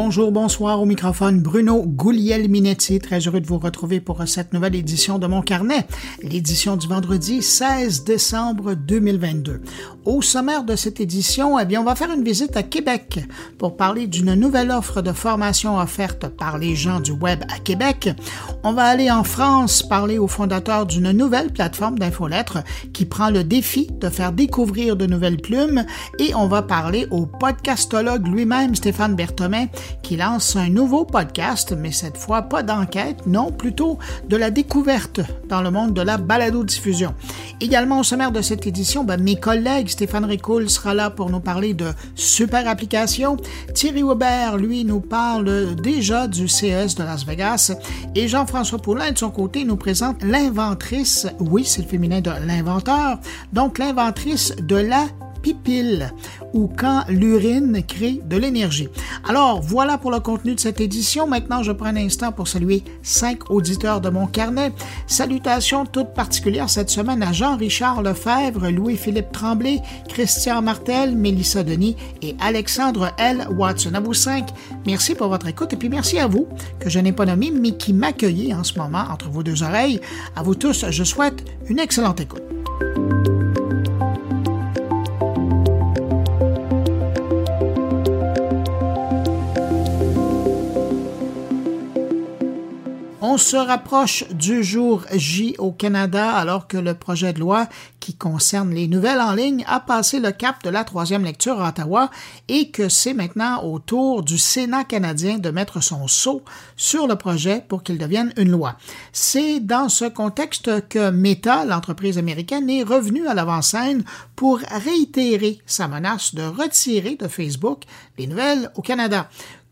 Bonjour, bonsoir au microphone Bruno Gouliel-Minetti. Très heureux de vous retrouver pour cette nouvelle édition de mon carnet, l'édition du vendredi 16 décembre 2022. Au sommaire de cette édition, eh bien, on va faire une visite à Québec pour parler d'une nouvelle offre de formation offerte par les gens du web à Québec. On va aller en France parler au fondateur d'une nouvelle plateforme d'infolettres qui prend le défi de faire découvrir de nouvelles plumes et on va parler au podcastologue lui-même, Stéphane Berthomet, qui lance un nouveau podcast, mais cette fois pas d'enquête, non, plutôt de la découverte dans le monde de la balado-diffusion. Également au sommaire de cette édition, ben, mes collègues Stéphane Ricoul sera là pour nous parler de super applications. Thierry Weber, lui, nous parle déjà du CES de Las Vegas. Et Jean-François Poulain, de son côté, nous présente l'inventrice, oui, c'est le féminin de l'inventeur, donc l'inventrice de la ou quand l'urine crée de l'énergie. Alors voilà pour le contenu de cette édition. Maintenant, je prends un instant pour saluer cinq auditeurs de mon carnet. Salutations toutes particulières cette semaine à Jean-Richard Lefebvre, Louis-Philippe Tremblay, Christian Martel, Mélissa Denis et Alexandre L. Watson. À vous cinq, merci pour votre écoute et puis merci à vous que je n'ai pas nommé mais qui m'accueillez en ce moment entre vos deux oreilles. À vous tous, je souhaite une excellente écoute. On se rapproche du jour J au Canada alors que le projet de loi qui concerne les nouvelles en ligne a passé le cap de la troisième lecture à Ottawa et que c'est maintenant au tour du Sénat canadien de mettre son sceau sur le projet pour qu'il devienne une loi. C'est dans ce contexte que Meta, l'entreprise américaine, est revenue à l'avant-scène pour réitérer sa menace de retirer de Facebook les nouvelles au Canada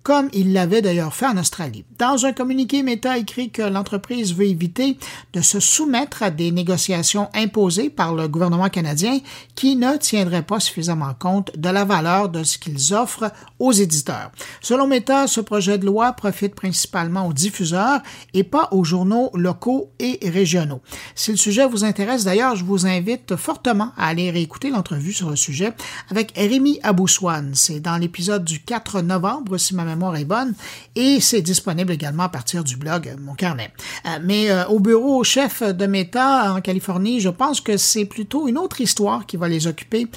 comme il l'avait d'ailleurs fait en Australie. Dans un communiqué, Meta écrit que l'entreprise veut éviter de se soumettre à des négociations imposées par le gouvernement canadien qui ne tiendraient pas suffisamment compte de la valeur de ce qu'ils offrent aux éditeurs. Selon Meta, ce projet de loi profite principalement aux diffuseurs et pas aux journaux locaux et régionaux. Si le sujet vous intéresse d'ailleurs, je vous invite fortement à aller réécouter l'entrevue sur le sujet avec Rémi Abouswan. C'est dans l'épisode du 4 novembre, si ma mémoire est bonne, et c'est disponible également à partir du blog Mon Carnet. Euh, mais euh, au bureau chef de Meta en Californie, je pense que c'est plutôt une autre histoire qui va les occuper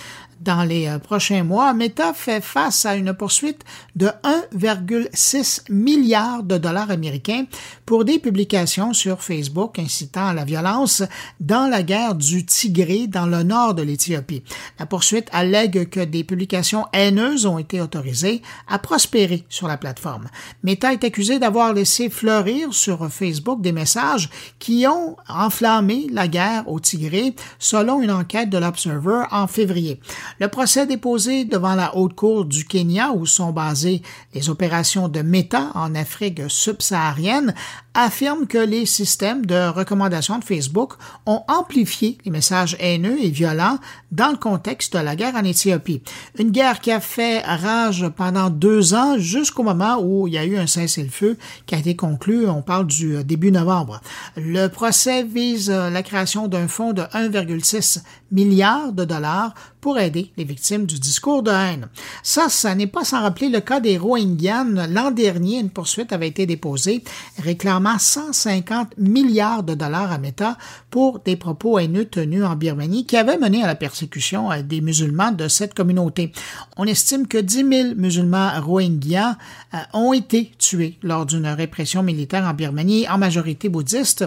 dans les euh, prochains mois, Meta fait face à une poursuite de 1,6 milliard de dollars américains pour des publications sur Facebook incitant à la violence dans la guerre du Tigré dans le nord de l'Éthiopie. La poursuite allègue que des publications haineuses ont été autorisées à prospérer sur la plateforme. Meta est accusé d'avoir laissé fleurir sur Facebook des messages qui ont enflammé la guerre au Tigré, selon une enquête de l'Observer en février. Le procès déposé devant la Haute Cour du Kenya, où sont basées les opérations de Meta en Afrique subsaharienne, affirme que les systèmes de recommandation de Facebook ont amplifié les messages haineux et violents dans le contexte de la guerre en Éthiopie. Une guerre qui a fait rage pendant deux ans jusqu'au moment où il y a eu un cessez-le-feu qui a été conclu, on parle du début novembre. Le procès vise la création d'un fonds de 1,6 milliard de dollars pour aider les victimes du discours de haine. Ça, ça n'est pas sans rappeler le cas des Rohingyans. L'an dernier, une poursuite avait été déposée réclamant 150 milliards de dollars à Meta pour des propos haineux tenus en Birmanie qui avaient mené à la persécution des musulmans de cette communauté. On estime que 10 000 musulmans Rohingyas euh, ont été tués lors d'une répression militaire en Birmanie, en majorité bouddhiste,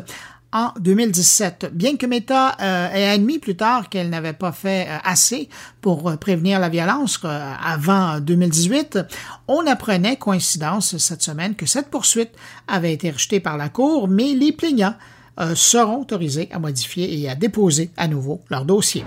en 2017. Bien que Meta euh, ait admis plus tard qu'elle n'avait pas fait euh, assez pour euh, prévenir la violence avant 2018, on apprenait, coïncidence cette semaine, que cette poursuite avait été rejetée par la Cour, mais les plaignants seront autorisés à modifier et à déposer à nouveau leur dossier.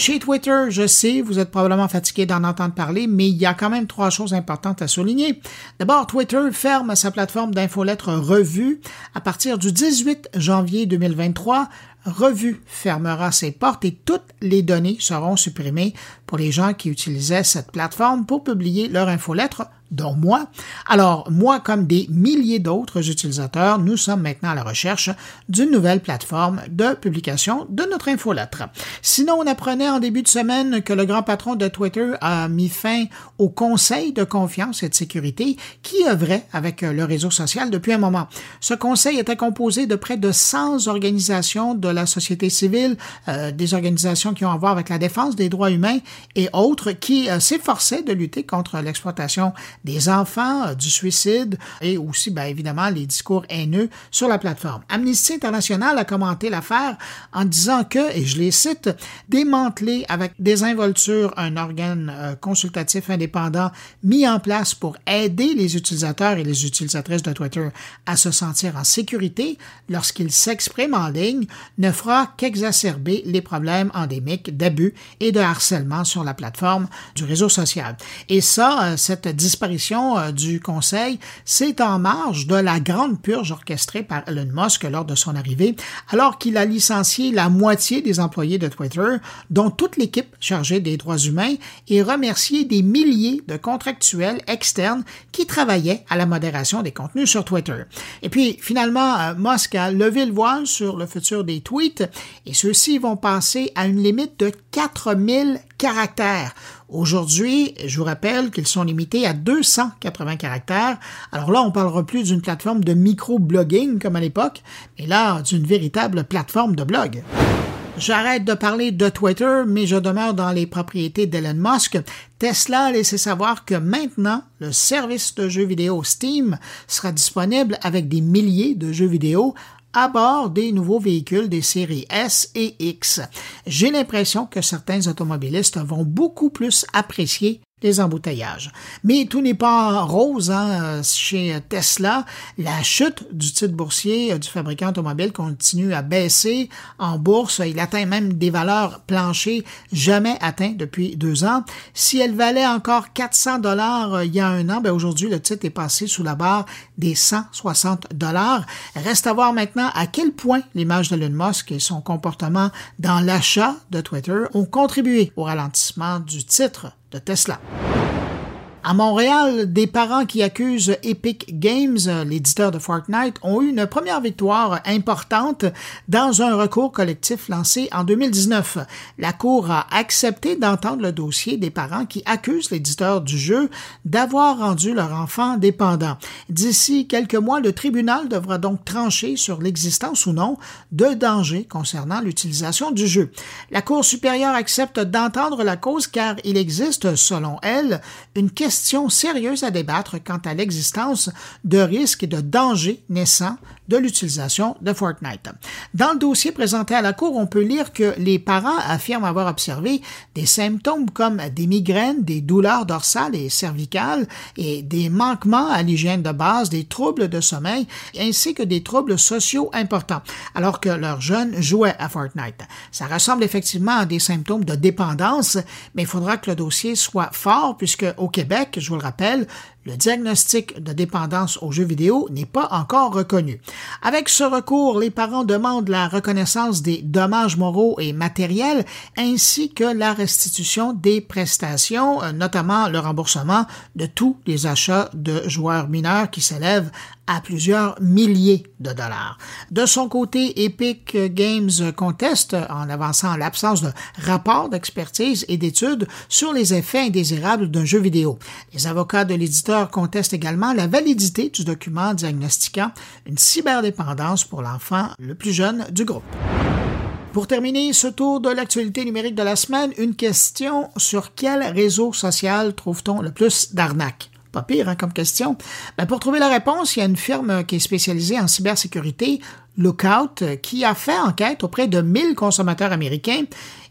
Chez Twitter, je sais, vous êtes probablement fatigué d'en entendre parler, mais il y a quand même trois choses importantes à souligner. D'abord, Twitter ferme sa plateforme d'infolettres Revue à partir du 18 janvier 2023. Revue fermera ses portes et toutes les données seront supprimées pour les gens qui utilisaient cette plateforme pour publier leur infolettre dont moi. Alors, moi, comme des milliers d'autres utilisateurs, nous sommes maintenant à la recherche d'une nouvelle plateforme de publication de notre infolettre. Sinon, on apprenait en début de semaine que le grand patron de Twitter a mis fin au Conseil de confiance et de sécurité qui œuvrait avec le réseau social depuis un moment. Ce conseil était composé de près de 100 organisations de la société civile, euh, des organisations qui ont à voir avec la défense des droits humains et autres qui euh, s'efforçaient de lutter contre l'exploitation des enfants, euh, du suicide et aussi, bien évidemment, les discours haineux sur la plateforme. Amnesty International a commenté l'affaire en disant que, et je les cite, démanteler avec désinvolture un organe euh, consultatif indépendant mis en place pour aider les utilisateurs et les utilisatrices de Twitter à se sentir en sécurité lorsqu'ils s'expriment en ligne ne fera qu'exacerber les problèmes endémiques d'abus et de harcèlement sur la plateforme du réseau social. Et ça, euh, cette disparition euh, du Conseil, c'est en marge de la grande purge orchestrée par Elon Musk lors de son arrivée, alors qu'il a licencié la moitié des employés de Twitter, dont toute l'équipe chargée des droits humains, et remercié des milliers de contractuels externes qui travaillaient à la modération des contenus sur Twitter. Et puis, finalement, euh, Musk a levé le voile sur le futur des tweets, et ceux-ci vont passer à une limite de 4000 caractères. Aujourd'hui, je vous rappelle qu'ils sont limités à 280 caractères. Alors là, on parlera plus d'une plateforme de micro-blogging comme à l'époque, mais là, d'une véritable plateforme de blog. J'arrête de parler de Twitter, mais je demeure dans les propriétés d'Elon Musk. Tesla a laissé savoir que maintenant, le service de jeux vidéo Steam sera disponible avec des milliers de jeux vidéo à bord des nouveaux véhicules des séries S et X. J'ai l'impression que certains automobilistes vont beaucoup plus apprécier les embouteillages. Mais tout n'est pas rose hein, chez Tesla. La chute du titre boursier du fabricant automobile continue à baisser en bourse. Il atteint même des valeurs planchées jamais atteintes depuis deux ans. Si elle valait encore 400 dollars euh, il y a un an, ben aujourd'hui le titre est passé sous la barre des 160 dollars. Reste à voir maintenant à quel point l'image de Elon Musk et son comportement dans l'achat de Twitter ont contribué au ralentissement du titre de Tesla. À Montréal, des parents qui accusent Epic Games, l'éditeur de Fortnite, ont eu une première victoire importante dans un recours collectif lancé en 2019. La Cour a accepté d'entendre le dossier des parents qui accusent l'éditeur du jeu d'avoir rendu leur enfant dépendant. D'ici quelques mois, le tribunal devra donc trancher sur l'existence ou non de dangers concernant l'utilisation du jeu. La Cour supérieure accepte d'entendre la cause car il existe, selon elle, une question question sérieuse à débattre quant à l'existence de risques et de dangers naissants de l'utilisation de Fortnite. Dans le dossier présenté à la Cour, on peut lire que les parents affirment avoir observé des symptômes comme des migraines, des douleurs dorsales et cervicales et des manquements à l'hygiène de base, des troubles de sommeil ainsi que des troubles sociaux importants, alors que leurs jeunes jouaient à Fortnite. Ça ressemble effectivement à des symptômes de dépendance, mais il faudra que le dossier soit fort puisque au Québec, je vous le rappelle, le diagnostic de dépendance aux jeux vidéo n'est pas encore reconnu. Avec ce recours, les parents demandent la reconnaissance des dommages moraux et matériels ainsi que la restitution des prestations, euh, notamment le remboursement de tous les achats de joueurs mineurs qui s'élèvent à plusieurs milliers de dollars. De son côté, Epic Games conteste en avançant l'absence de rapport d'expertise et d'études sur les effets indésirables d'un jeu vidéo. Les avocats de l'éditeur contestent également la validité du document diagnostiquant une cyberdépendance pour l'enfant le plus jeune du groupe. Pour terminer ce tour de l'actualité numérique de la semaine, une question sur quel réseau social trouve-t-on le plus d'arnaques? Pas pire hein, comme question. Ben, pour trouver la réponse, il y a une firme qui est spécialisée en cybersécurité, Lookout, qui a fait enquête auprès de 1000 consommateurs américains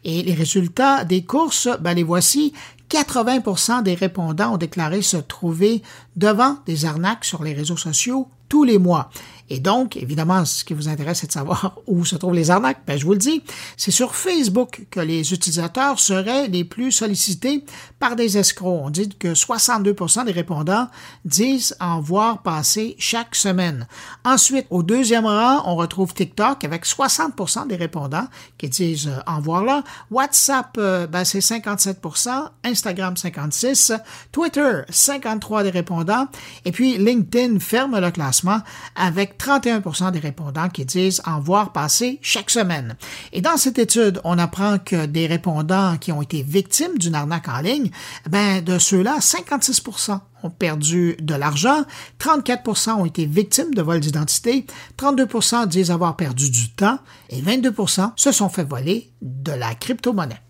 et les résultats des courses, ben, les voici. 80% des répondants ont déclaré se trouver devant des arnaques sur les réseaux sociaux tous les mois. Et donc, évidemment, ce qui vous intéresse, c'est de savoir où se trouvent les arnaques. Ben, je vous le dis, c'est sur Facebook que les utilisateurs seraient les plus sollicités par des escrocs. On dit que 62% des répondants disent en voir passer chaque semaine. Ensuite, au deuxième rang, on retrouve TikTok avec 60% des répondants qui disent euh, en voir là. WhatsApp, euh, ben, c'est 57% Instagram 56% Twitter 53 des répondants et puis LinkedIn ferme le classement avec 31% des répondants qui disent en voir passer chaque semaine. Et dans cette étude, on apprend que des répondants qui ont été victimes d'une arnaque en ligne, ben de ceux-là, 56% ont perdu de l'argent, 34% ont été victimes de vol d'identité, 32% disent avoir perdu du temps et 22% se sont fait voler de la crypto-monnaie.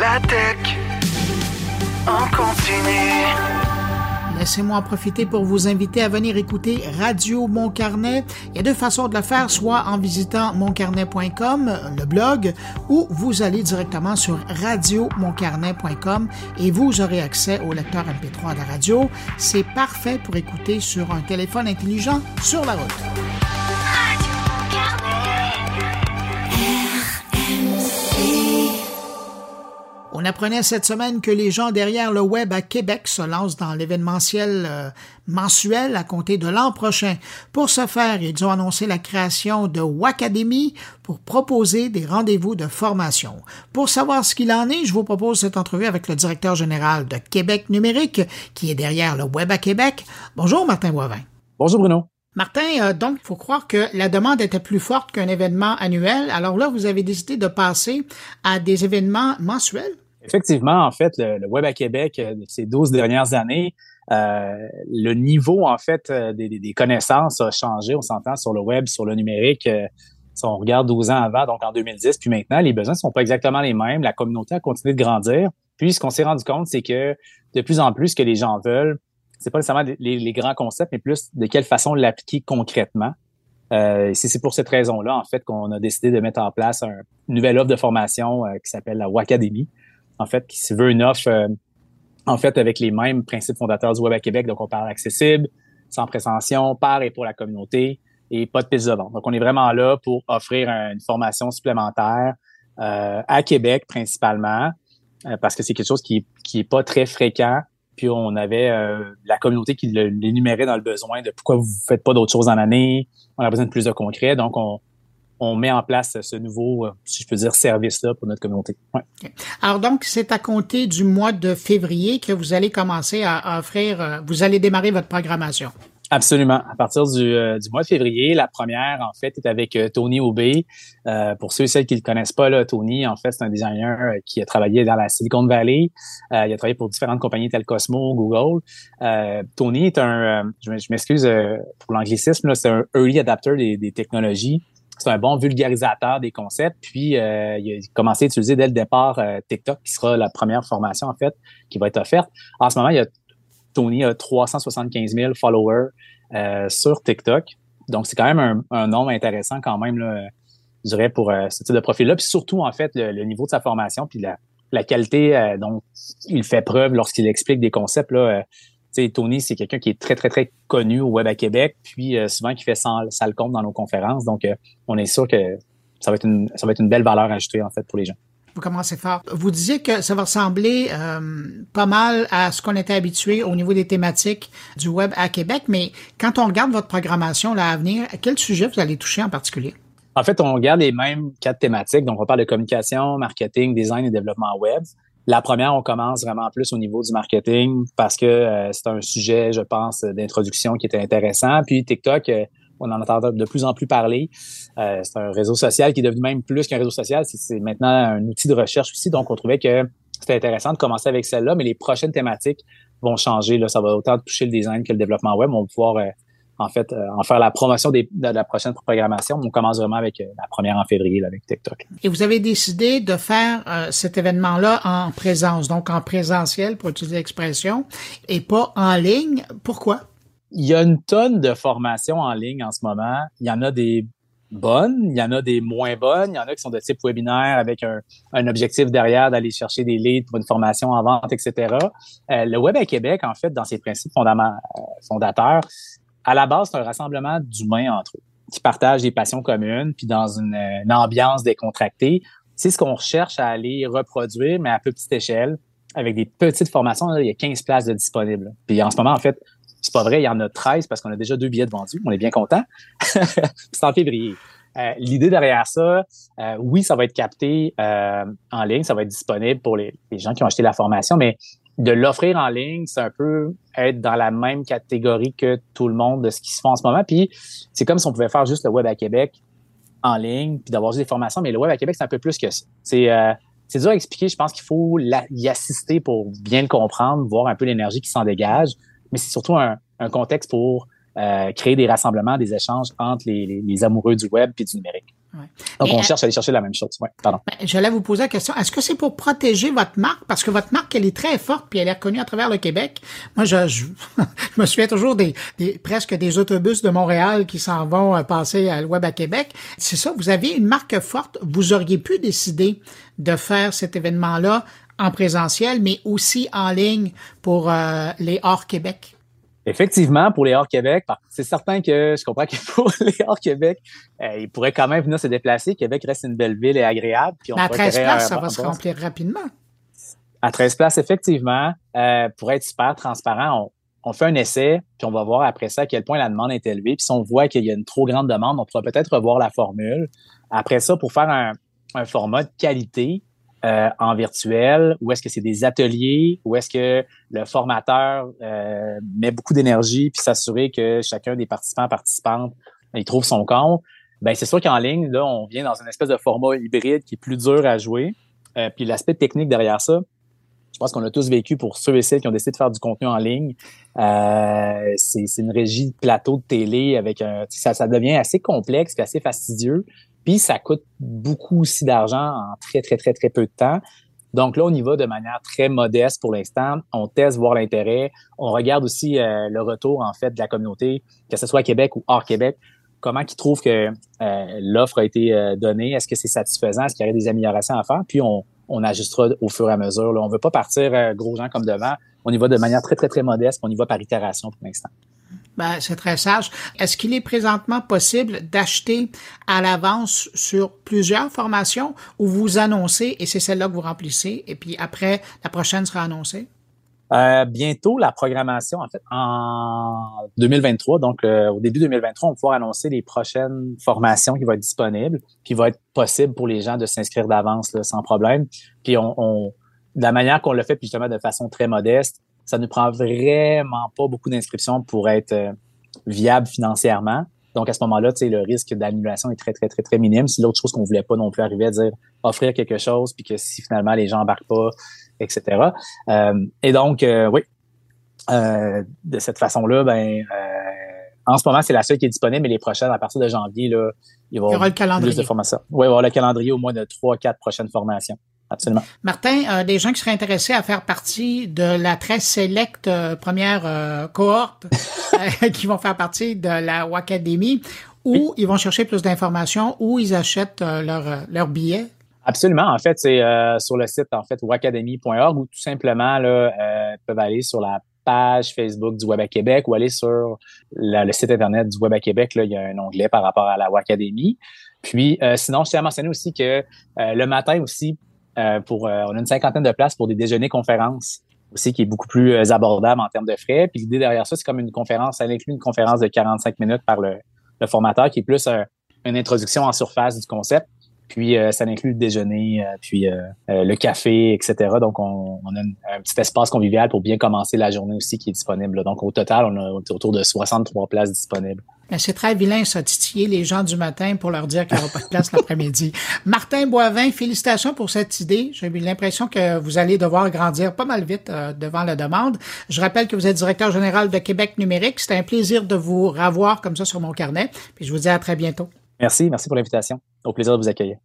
La tech en continue. Laissez-moi en profiter pour vous inviter à venir écouter Radio Mon Carnet. Il y a deux façons de le faire, soit en visitant moncarnet.com, le blog, ou vous allez directement sur radiomoncarnet.com et vous aurez accès au lecteur MP3 de la radio. C'est parfait pour écouter sur un téléphone intelligent sur la route. On apprenait cette semaine que les gens derrière le web à Québec se lancent dans l'événementiel euh, mensuel à compter de l'an prochain. Pour ce faire, ils ont annoncé la création de Wacademy pour proposer des rendez-vous de formation. Pour savoir ce qu'il en est, je vous propose cette entrevue avec le directeur général de Québec Numérique, qui est derrière le web à Québec. Bonjour Martin Boivin. Bonjour Bruno. Martin, euh, donc, il faut croire que la demande était plus forte qu'un événement annuel. Alors là, vous avez décidé de passer à des événements mensuels? Effectivement, en fait, le, Web à Québec, euh, ces 12 dernières années, euh, le niveau, en fait, euh, des, connaissances a changé. On s'entend sur le web, sur le numérique. si on regarde 12 ans avant, donc en 2010, puis maintenant, les besoins ne sont pas exactement les mêmes. La communauté a continué de grandir. Puis, ce qu'on s'est rendu compte, c'est que de plus en plus, ce que les gens veulent, c'est pas nécessairement les, grands concepts, mais plus de quelle façon l'appliquer concrètement. Euh, c'est pour cette raison-là, en fait, qu'on a décidé de mettre en place une nouvelle offre de formation qui s'appelle la Wacademy en fait, qui se veut une offre, euh, en fait, avec les mêmes principes fondateurs du Web à Québec. Donc, on parle accessible, sans prétention, par et pour la communauté et pas de piste de vente. Donc, on est vraiment là pour offrir une formation supplémentaire euh, à Québec principalement, euh, parce que c'est quelque chose qui, qui est pas très fréquent. Puis on avait la communauté qui l'énumérait dans le besoin de pourquoi vous faites pas d'autres choses en année. On a besoin de plus de concret. Donc, on, on met en place ce nouveau, euh, si je peux dire, service-là pour notre communauté. Alors donc, c'est à compter du mois de février que vous allez commencer à offrir, euh, vous allez démarrer votre programmation. Absolument. À partir du, euh, du, mois de février, la première, en fait, est avec Tony Aubé. pour ceux et celles qui ne le connaissent pas, là, Tony, en fait, c'est un designer qui a travaillé dans la Silicon Valley. il a travaillé pour différentes compagnies telles Cosmo, Google. Tony est un, je m'excuse pour l'anglicisme, c'est un early adapter des, des technologies c'est un bon vulgarisateur des concepts. Puis, euh, il a commencé à utiliser dès le départ euh, TikTok, qui sera la première formation, en fait, qui va être offerte. En ce moment, il y a, Tony a 375 000 followers euh, sur TikTok. Donc, c'est quand même un, nombre intéressant quand même, là, je dirais, pour ce type de profil-là. Puis surtout, en fait, le, niveau de sa formation, puis la, la qualité dont il fait preuve lorsqu'il explique des concepts, là, Tony, c'est quelqu'un qui est très, très, très connu au Web à Québec, puis euh, souvent qui fait ça, le compte dans nos conférences. Donc, euh, on est sûr que ça va, être une, ça va être une belle valeur ajoutée, en fait, pour les gens. Vous commencez fort. Vous disiez que ça va ressembler euh, pas mal à ce qu'on était habitué au niveau des thématiques du Web à Québec, mais quand on regarde votre programmation là, à venir, quel sujet vous allez toucher en particulier? En fait, on regarde les mêmes quatre thématiques. Donc, on parle de communication, marketing, design et développement web. La première, on commence vraiment plus au niveau du marketing parce que euh, c'est un sujet, je pense, d'introduction qui était intéressant. Puis TikTok, euh, on en entend de plus en plus parler. Euh, c'est un réseau social qui est devenu même plus qu'un réseau social. C'est maintenant un outil de recherche aussi. Donc, on trouvait que c'était intéressant de commencer avec celle-là, mais les prochaines thématiques vont changer. Là, ça va autant toucher le design que le développement web. On va pouvoir en fait, euh, en faire la promotion de la prochaine programmation. On commence vraiment avec euh, la première en février avec TikTok. Et vous avez décidé de faire euh, cet événement-là en présence, donc en présentiel, pour utiliser l'expression, et pas en ligne. Pourquoi? Il y a une tonne de formations en ligne en ce moment. Il y en a des bonnes, il y en a des moins bonnes, il y en a qui sont de type webinaire avec un, objectif derrière d'aller chercher des leads pour une formation en vente, etc. le Web à Québec, en fait, dans ses principes fondateurs, à la base, c'est un rassemblement d'humains entre eux. qui partagent des passions communes, puis dans une, ambiance décontractée. C'est ce qu'on recherche à aller reproduire, mais à petite échelle, avec des petites formations. il y a 15 places disponibles. Puis en ce moment, en fait, c'est pas vrai, il y en a 13 parce qu'on a déjà deux billets de vendus. On est bien content. c'est en février. Euh, l'idée derrière ça, euh, oui, ça va être capté euh, en ligne, ça va être disponible pour les, gens qui ont acheté la formation, mais de l'offrir en ligne, c'est un peu être dans la même catégorie que tout le monde de ce qui se fait en ce moment. Puis c'est comme si on pouvait faire juste le web à Québec en ligne, puis d'avoir juste des formations, mais le web à Québec, c'est un peu plus que ça. C'est c'est dur à expliquer. Je pense qu'il faut y assister pour bien le comprendre, voir un peu l'énergie qui s'en dégage. Mais c'est surtout un, contexte pour euh, créer des rassemblements, des échanges entre les, les, amoureux du web et du numérique. Donc, on cherche à aller chercher la même chose. Ouais, pardon. Ben, j'allais vous poser la question. Est-ce que c'est pour protéger votre marque? Parce que votre marque, elle est très forte puis elle est reconnue à travers le Québec. Moi, je, je, me souviens toujours des, des, presque des autobus de Montréal qui s'en vont euh, passer à le web à Québec. C'est ça, vous avez une marque forte. Vous auriez pu décider de faire cet événement-là en présentiel, mais aussi en ligne pour euh, les hors Québec. Effectivement, pour les hors-Québec, c'est certain que je comprends que pour les hors-Québec, euh, ils pourraient quand même venir se déplacer. Québec reste une belle ville et agréable. Puis on à 13 places, ça va se remplir rapidement. À 13 places, effectivement. Euh, pour être super transparent, on, fait un essai, puis on va voir après ça à quel point la demande est élevée. Puis si on voit qu'il y a une trop grande demande, on pourra peut-être revoir la formule. Après ça, pour faire un, un format de qualité, euh, en virtuel ou est-ce que c'est des ateliers ou est-ce que le formateur euh, met beaucoup d'énergie puis s'assurer que chacun des participants participantes il trouve son compte ben c'est sûr qu'en ligne là on vient dans une espèce de format hybride qui est plus dur à jouer euh, puis l'aspect technique derrière ça je pense qu'on a tous vécu pour ceux et celles qui ont décidé de faire du contenu en ligne. Euh, c'est une régie de plateau de télé avec un. Ça, ça devient assez complexe et assez fastidieux. Puis ça coûte beaucoup aussi d'argent en très, très, très, très peu de temps. Donc là, on y va de manière très modeste pour l'instant. On teste, voir l'intérêt. On regarde aussi euh, le retour, en fait, de la communauté, que ce soit à Québec ou hors Québec. Comment ils trouvent que euh, l'offre a été euh, donnée? Est-ce que c'est satisfaisant? Est-ce qu'il y aurait des améliorations à faire? Puis on, on ajustera au fur et à mesure. On veut pas partir gros gens comme devant. On y va de manière très, très, très modeste. On y va par itération pour l'instant. Ben, c'est très sage. Est-ce qu'il est présentement possible d'acheter à l'avance sur plusieurs formations ou vous annoncez et c'est celle-là que vous remplissez et puis après, la prochaine sera annoncée? Euh, bientôt, la programmation, en fait, en 2023, donc euh, au début 2023, on va pouvoir annoncer les prochaines formations qui vont être disponibles, qui va être possible pour les gens de s'inscrire d'avance sans problème. Puis on, on, de la manière qu'on le fait, puis justement de façon très modeste, ça ne prend vraiment pas beaucoup d'inscriptions pour être euh, viable financièrement. Donc, à ce moment-là, tu sais, le risque d'annulation est très, très, très, très minime. C'est l'autre chose qu'on voulait pas non plus arriver à dire offrir quelque chose, puis que si finalement les gens embarquent pas, etc. Euh, et donc, euh, oui, de cette façon-là, ben, en ce moment, c'est la seule qui est disponible, mais les prochaines, à partir de janvier, là, il va y aura le calendrier. plus de formations. Oui, il va y avoir le calendrier au moins de trois, quatre prochaines formations absolument. Martin, euh, des gens qui seraient intéressés à faire partie de la très sélecte euh, première euh, cohorte qui vont faire partie de la Wacademy, où ils vont chercher plus d'informations, où ils achètent leur, leur billet. Absolument. En fait, c'est sur le site en fait wacademy.org ou tout simplement là, peuvent aller sur la page Facebook du Web à Québec ou aller sur le site internet du Web à Québec. Là, il y a un onglet par rapport à la Wacademy. Puis, sinon, je tiens à mentionner aussi que le matin aussi, pour, euh, on a une cinquantaine de places pour des déjeuners conférences aussi qui est beaucoup plus euh, abordable en termes de frais. Puis l'idée derrière ça, c'est comme une conférence, ça inclut une conférence de 45 minutes par le, formateur qui est plus une introduction en surface du concept. Puis ça inclut le déjeuner, puis le café, etc. Donc on, a un petit espace convivial pour bien commencer la journée aussi qui est disponible. Donc au total, on a autour de 63 places disponibles. Ben, c'est très vilain, ça, titiller les gens du matin pour leur dire qu'il n'y aura pas de place l'après-midi. Martin Boivin, félicitations pour cette idée. J'ai eu l'impression que vous allez devoir grandir pas mal vite euh, devant la demande. Je rappelle que vous êtes directeur général de Québec Numérique. C'était un plaisir de vous revoir comme ça sur mon carnet. Puis je vous dis à très bientôt. Merci, merci pour l'invitation. Au plaisir de vous accueillir.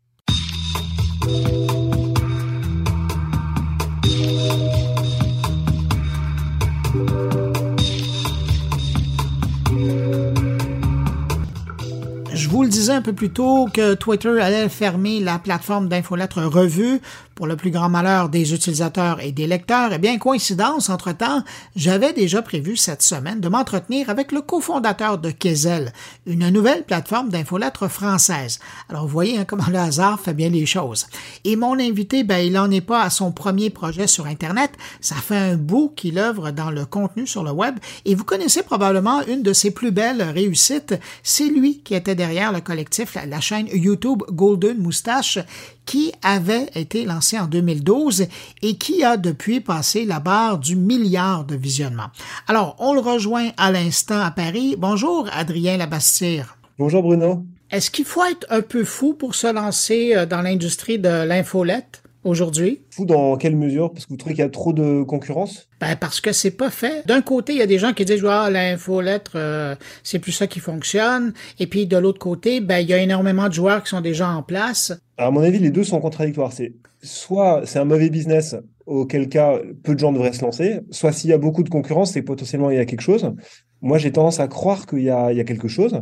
vous le disais un peu plus tôt que Twitter allait fermer la plateforme d'infolettre revue pour le plus grand malheur des utilisateurs et des lecteurs, eh bien, coïncidence, entre-temps, j'avais déjà prévu cette semaine de m'entretenir avec le cofondateur de Kezel, une nouvelle plateforme d'infolettres française. Alors, vous voyez hein, comment le hasard fait bien les choses. Et mon invité, ben, il n'en est pas à son premier projet sur Internet. Ça fait un bout qu'il œuvre dans le contenu sur le web et vous connaissez probablement une de ses plus belles réussites. C'est lui qui était derrière le collectif, la, chaîne YouTube Golden Moustache, qui avait été lancé en 2012 et qui a depuis passé la barre du milliard de visionnements. Alors, on le rejoint à l'instant à Paris. Bonjour, Adrien Labastire. Bonjour, Bruno. Est-ce qu'il faut être un peu fou pour se lancer euh, dans l'industrie de l'infolette? Aujourd'hui. Fou dans quelle mesure? Parce que vous trouvez qu'il y a trop de concurrence? Ben parce que c'est pas fait. D'un côté, il y a des gens qui disent ah l'infolettre euh, c'est plus ça qui fonctionne, et puis de l'autre côté, ben il y a énormément de joueurs qui sont déjà en place. à mon avis, les deux sont contradictoires. C'est soit c'est un mauvais business, auquel cas peu de gens devraient se lancer, soit s'il y a beaucoup de concurrence, c'est potentiellement il y a quelque chose. Moi, j'ai tendance à croire qu'il y y a quelque chose.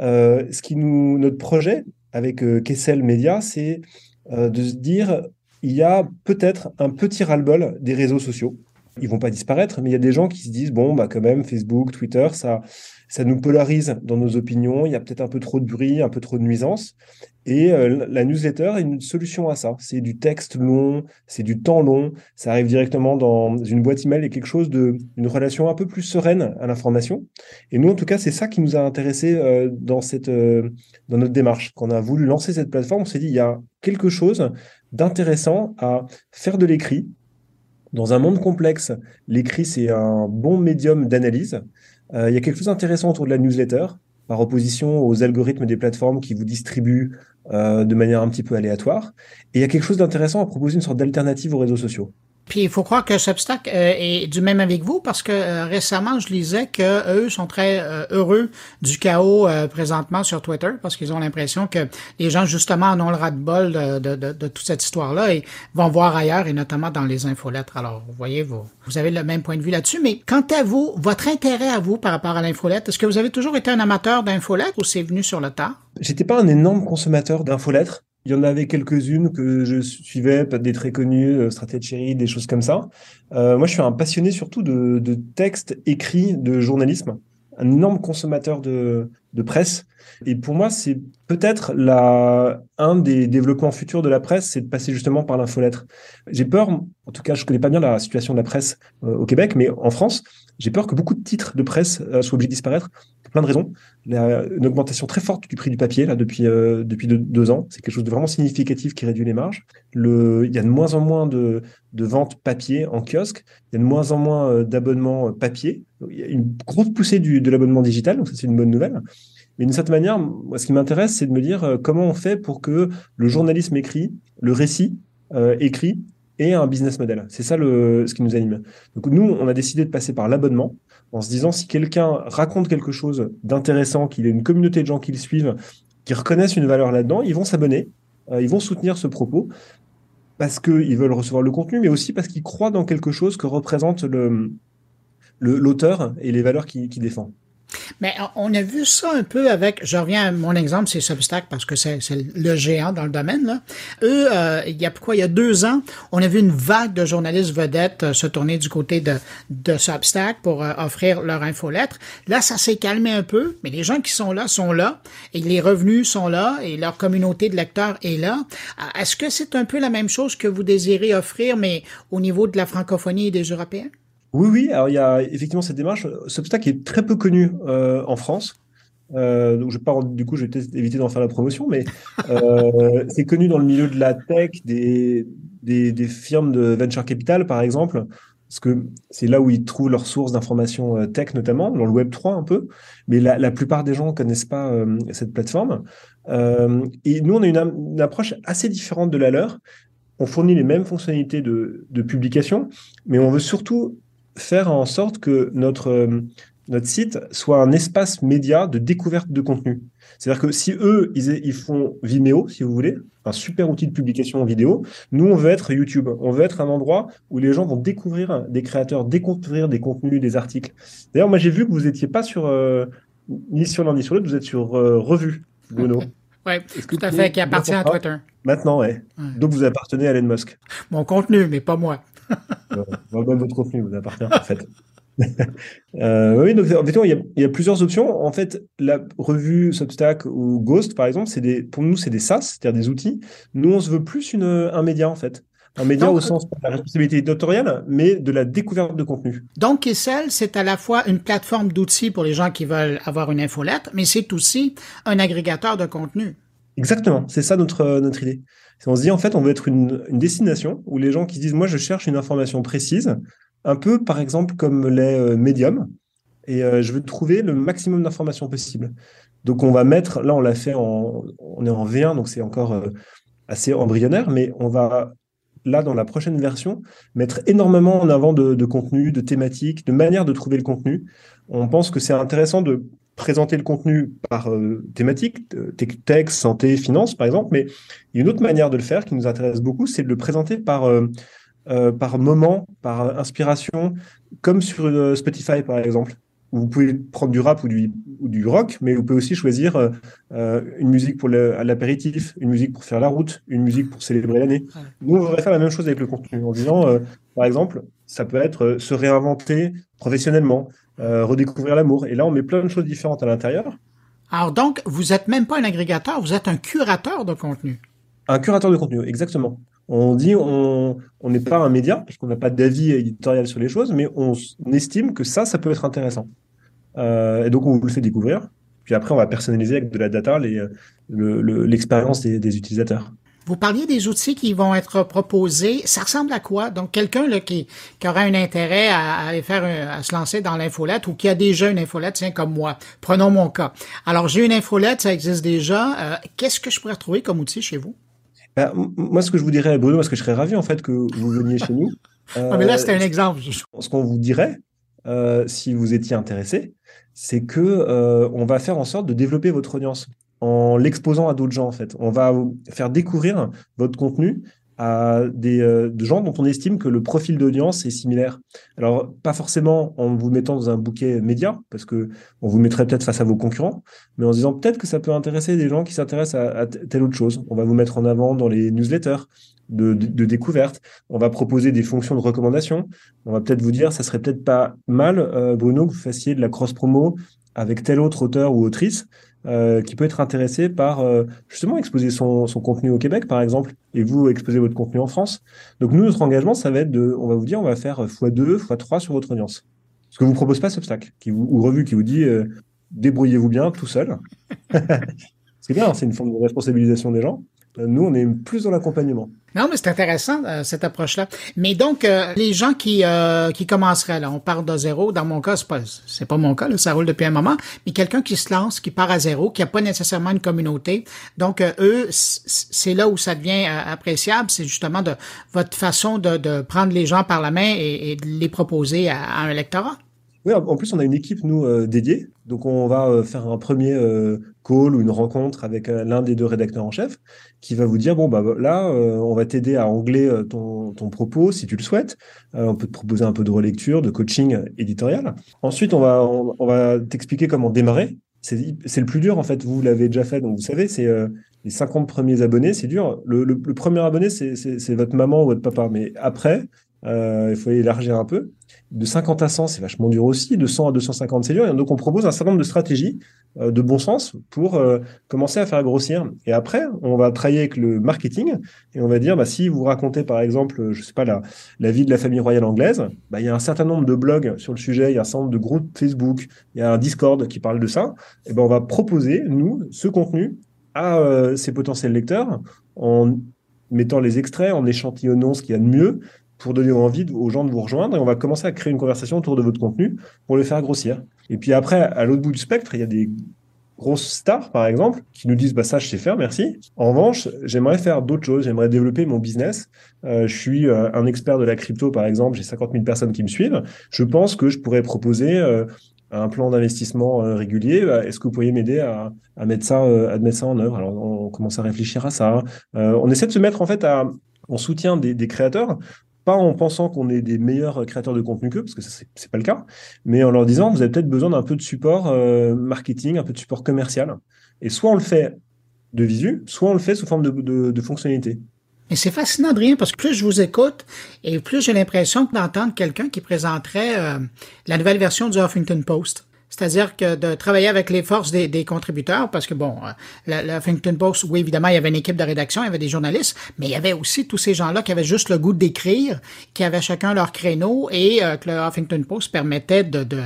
Euh, ce qui nous, notre projet avec euh, Kessel Media, c'est euh, de se dire il y a peut-être un petit ras-le-bol des réseaux sociaux. Ils vont pas disparaître, mais il y a des gens qui se disent bon, bah quand même, Facebook, Twitter, ça, ça nous polarise dans nos opinions. Il y a peut-être un peu trop de bruit, un peu trop de nuisances. Et euh, la newsletter est une solution à ça. C'est du texte long, c'est du temps long. Ça arrive directement dans une boîte email et quelque chose de, une relation un peu plus sereine à l'information. Et nous, en tout cas, c'est ça qui nous a intéressé euh, dans cette, euh, dans notre démarche. Quand on a voulu lancer cette plateforme, on s'est dit il y a quelque chose d'intéressant à faire de l'écrit. Dans un monde complexe, l'écrit, c'est un bon médium d'analyse. Euh, il y a quelque chose d'intéressant autour de la newsletter, par opposition aux algorithmes des plateformes qui vous distribuent euh, de manière un petit peu aléatoire. Et il y a quelque chose d'intéressant à proposer une sorte d'alternative aux réseaux sociaux. Puis il faut croire que Substack euh, est du même avec vous parce que euh, récemment je lisais que eux sont très euh, heureux du chaos présentement sur Twitter parce qu'ils ont l'impression que les gens justement en ont le ras-de-bol de, de, de, de, toute cette histoire-là et vont voir ailleurs et notamment dans les infolettres. Alors vous voyez vous vous avez le même point de vue là-dessus. Mais quant à vous, votre intérêt à vous par rapport à l'infolette, est-ce que vous avez toujours été un amateur d'infolettres ou c'est venu sur le tard? J'étais pas un énorme consommateur d'infolettres. Il y en avait quelques-unes que je suivais, des très connus, euh, Strategy, des choses comme ça. Euh, moi, je suis un passionné surtout de, de textes écrits, de journalisme, un énorme consommateur de, de presse. Et pour moi, c'est peut-être la, un des développements futurs de la presse, c'est de passer justement par l'infolettre. J'ai peur, en tout cas, je connais pas bien la situation de la presse euh, au Québec, mais en France, j'ai peur que beaucoup de titres de presse euh, soient obligés de disparaître pour plein de raisons. Il y a une augmentation très forte du prix du papier là depuis euh, depuis deux, ans. C'est quelque chose de vraiment significatif qui réduit les marges. Il y a de moins en moins de, ventes papier en kiosque. Il y a de moins en moins d'abonnements papier. Il y a une grosse poussée du, de l'abonnement digital, donc c'est une bonne nouvelle. Mais d'une certaine manière, ce qui m'intéresse, c'est de me dire euh, comment on fait pour que le journalisme écrit, le récit euh, écrit, ait un business model. C'est ça le, ce qui nous anime. Donc nous, on a décidé de passer par l'abonnement, en se disant si quelqu'un raconte quelque chose d'intéressant, qu'il ait une communauté de gens qui le suivent, qui reconnaissent une valeur là-dedans, ils vont s'abonner, euh, ils vont soutenir ce propos parce qu'ils veulent recevoir le contenu, mais aussi parce qu'ils croient dans quelque chose que représente le l'auteur et les valeurs qu'il qui défend. Mais on a vu ça un peu avec, je reviens à mon exemple, c'est Substack parce que c'est le géant dans le domaine. Là. Eux, euh, il y a quoi, il y a deux ans, on a vu une vague de journalistes vedettes euh, se tourner du côté de, de Substack pour euh, offrir leur infolettre. Là, ça s'est calmé un peu, mais les gens qui sont là sont là et les revenus sont là et leur communauté de lecteurs est là. Est-ce que c'est un peu la même chose que vous désirez offrir, mais au niveau de la francophonie et des Européens? Oui, oui. Alors, il y a effectivement cette démarche. Substack est très peu connu euh, en France. Euh, donc, je du coup, je vais éviter d'en faire la promotion, mais euh, c'est connu dans le milieu de la tech, des, des, des, firmes de venture capital, par exemple, parce que c'est là où ils trouvent leurs sources d'informations tech, notamment, dans le Web 3 un peu. Mais la, la plupart des gens ne connaissent pas euh, cette plateforme. Euh, et nous, on a une, une, approche assez différente de la leur. On fournit les mêmes fonctionnalités de, de publication, mais on veut surtout faire en sorte que notre, euh, notre site soit un espace média de découverte de contenu. C'est-à-dire que si eux, ils, ils, font Vimeo, si vous voulez, un super outil de publication en vidéo, nous, on veut être YouTube. On veut être un endroit où les gens vont découvrir des créateurs, découvrir des contenus, des articles. D'ailleurs, moi, j'ai vu que vous n'étiez pas sur, euh, ni sur l'un ni sur l'autre, vous êtes sur euh, Revue, Bruno. Oui, tout à fait, qui appartient à Twitter. Maintenant, oui. Donc, vous appartenez à Elon Musk. Mon contenu, mais pas moi. Votre contenu vous appartient, en fait. euh, oui, donc en fait, il y, a, plusieurs options. En fait, la revue Substack ou Ghost, par exemple, c'est des, pour nous, c'est des SaaS, c'est-à-dire des outils. Nous, on se veut plus une, un média, en fait. Un média au sens de la responsabilité éditoriale, mais de la découverte de contenu. Donc, Kessel, c'est à la fois une plateforme d'outils pour les gens qui veulent avoir une infolette, mais c'est aussi un agrégateur de contenu. Exactement, c'est ça notre, notre idée. On se dit, en fait, on veut être une, destination où les gens qui se disent, moi, je cherche une information précise, un peu, par exemple, comme les euh, médiums, et euh, je veux trouver le maximum d'informations possible. Donc, on va mettre, là, on l'a fait en, on est en V1, donc c'est encore euh, assez embryonnaire, mais on va là, dans la prochaine version, mettre énormément en avant de, contenu, de thématiques, de manière de trouver le contenu. On pense que c'est intéressant de présenter le contenu par euh, thématique, texte, santé, finance, par exemple, mais il y a une autre manière de le faire qui nous intéresse beaucoup, c'est de le présenter par, euh, euh, par moment, par inspiration, comme sur Spotify, par exemple. Vous pouvez prendre du rap ou du, ou du rock, mais vous pouvez aussi choisir euh, euh une musique pour l'apéritif, une musique pour faire la route, une musique pour célébrer l'année. Nous, on voudrait faire la même chose avec le contenu, en disant, euh, par exemple, ça peut être euh, se réinventer professionnellement, redécouvrir l'amour. Et là, on met plein de choses différentes à l'intérieur. Alors donc, vous n'êtes même pas un agrégateur, vous êtes un curateur de contenu. Un curateur de contenu, exactement. On dit on n'est pas un média parce qu'on n'a pas d'avis éditorial sur les choses, mais on, estime que ça, ça peut être intéressant. Euh, et donc on vous le fait découvrir. Puis après, on va personnaliser avec de la data l'expérience des, utilisateurs. Vous parliez des outils qui vont être proposés. Ça ressemble à quoi? Donc, quelqu'un qui, qui aura un intérêt à, aller faire, à se lancer dans l'infolette ou qui a déjà une infolette, tiens, comme moi. Prenons mon cas. Alors, j'ai une infolette, ça existe déjà. Euh, qu'est-ce que je pourrais trouver comme outil chez vous? Ben, moi, ce que je vous dirais, Bruno, parce que je serais ravi en fait que vous veniez chez nous. Euh, mais là, c'était un exemple. Ce qu'on vous dirait, euh, si vous étiez intéressé, c'est que euh, on va faire en sorte de développer votre audience en l'exposant à d'autres gens en fait. On va faire découvrir votre contenu à des euh, gens dont on estime que le profil d'audience est similaire. Alors pas forcément en vous mettant dans un bouquet média parce que on vous mettrait peut-être face à vos concurrents, mais en disant peut-être que ça peut intéresser des gens qui s'intéressent à, telle autre chose. On va vous mettre en avant dans les newsletters de, découverte. On va proposer des fonctions de recommandation. On va peut-être vous dire ça serait peut-être pas mal euh, Bruno que vous fassiez de la cross promo avec tel autre auteur ou autrice euh, qui peut être intéressé par euh, justement exposer son, son, contenu au Québec, par exemple, et vous exposer votre contenu en France. Donc nous, notre engagement, ça va être de, on va vous dire, on va faire x2, x3 sur votre audience. Ce que vous propose pas Substack, qui vous, ou revue qui vous dit, euh, débrouillez-vous bien tout seul. c'est bien, c'est une forme de responsabilisation des gens. Nous, on est plus dans l'accompagnement. Non, mais c'est intéressant, euh, cette approche-là. Mais donc, euh, les gens qui, euh, qui commenceraient, là, on part de zéro. Dans mon cas, c'est pas, pas mon cas, là, ça roule depuis un moment. Mais quelqu'un qui se lance, qui part à zéro, qui a pas nécessairement une communauté. Donc, eux, c'est là où ça devient appréciable. C'est justement de votre façon de, de, prendre les gens par la main et, de les proposer à un lectorat. Oui, en plus, on a une équipe, nous, euh, dédiée. Donc, on va euh, faire un premier euh, call ou une rencontre avec l'un des deux rédacteurs en chef qui va vous dire, bon, bah, là, on va t'aider à angler ton, ton, propos si tu le souhaites. on peut te proposer un peu de relecture, de coaching éditorial. Ensuite, on va, on, va t'expliquer comment démarrer. C'est le plus dur, en fait. Vous l'avez déjà fait, donc vous savez, c'est les 50 premiers abonnés, c'est dur. Le, le, le premier abonné, c'est votre maman ou votre papa. Mais après, il faut élargir un peu de 50 à 100, c'est vachement dur aussi. De 100 à 250, c'est dur. Et donc, on propose un certain nombre de stratégies euh, de bon sens pour euh, commencer à faire grossir. Et après, on va travailler avec le marketing et on va dire, bah, si vous racontez, par exemple, je sais pas, la, la vie de la famille royale anglaise, bah, il y a un certain nombre de blogs sur le sujet, il y a un certain nombre de groupes Facebook, il y a un Discord qui parle de ça. Et ben, on va proposer, nous, ce contenu à euh, ces potentiels lecteurs en mettant les extraits, en échantillonnant ce qu'il y a de mieux, pour donner envie aux gens de vous rejoindre et on va commencer à créer une conversation autour de votre contenu pour le faire grossir. Et puis après, à l'autre bout du spectre, il y a des grosses stars, par exemple, qui nous disent bah ça je sais faire, merci. En revanche, j'aimerais faire d'autres choses, j'aimerais développer mon business. Euh, je suis euh, un expert de la crypto, par exemple, j'ai 50 000 personnes qui me suivent. Je pense que je pourrais proposer euh, un plan d'investissement régulier. Bah, est-ce que vous pourriez m'aider à, mettre ça, à mettre ça en œuvre? Alors on commence à réfléchir à ça. on essaie de se mettre en fait à en soutien des, des créateurs pas en pensant qu'on est des meilleurs créateurs de contenu qu'eux, parce que ce c'est pas le cas, mais en leur disant, vous avez peut-être besoin d'un peu de support euh, marketing, un peu de support commercial. Et soit on le fait de visu, soit on le fait sous forme de, de, fonctionnalité. Et c'est fascinant, Adrien, parce que plus je vous écoute, et plus j'ai l'impression d'entendre quelqu'un qui présenterait euh, la nouvelle version du Huffington Post. C'est-à-dire que de travailler avec les forces des, contributeurs, parce que bon, euh, le, Huffington Post, oui, évidemment, il y avait une équipe de rédaction, il y avait des journalistes, mais il y avait aussi tous ces gens-là qui avaient juste le goût d'écrire, qui avaient chacun leur créneau et euh, que le Huffington Post permettait de, de,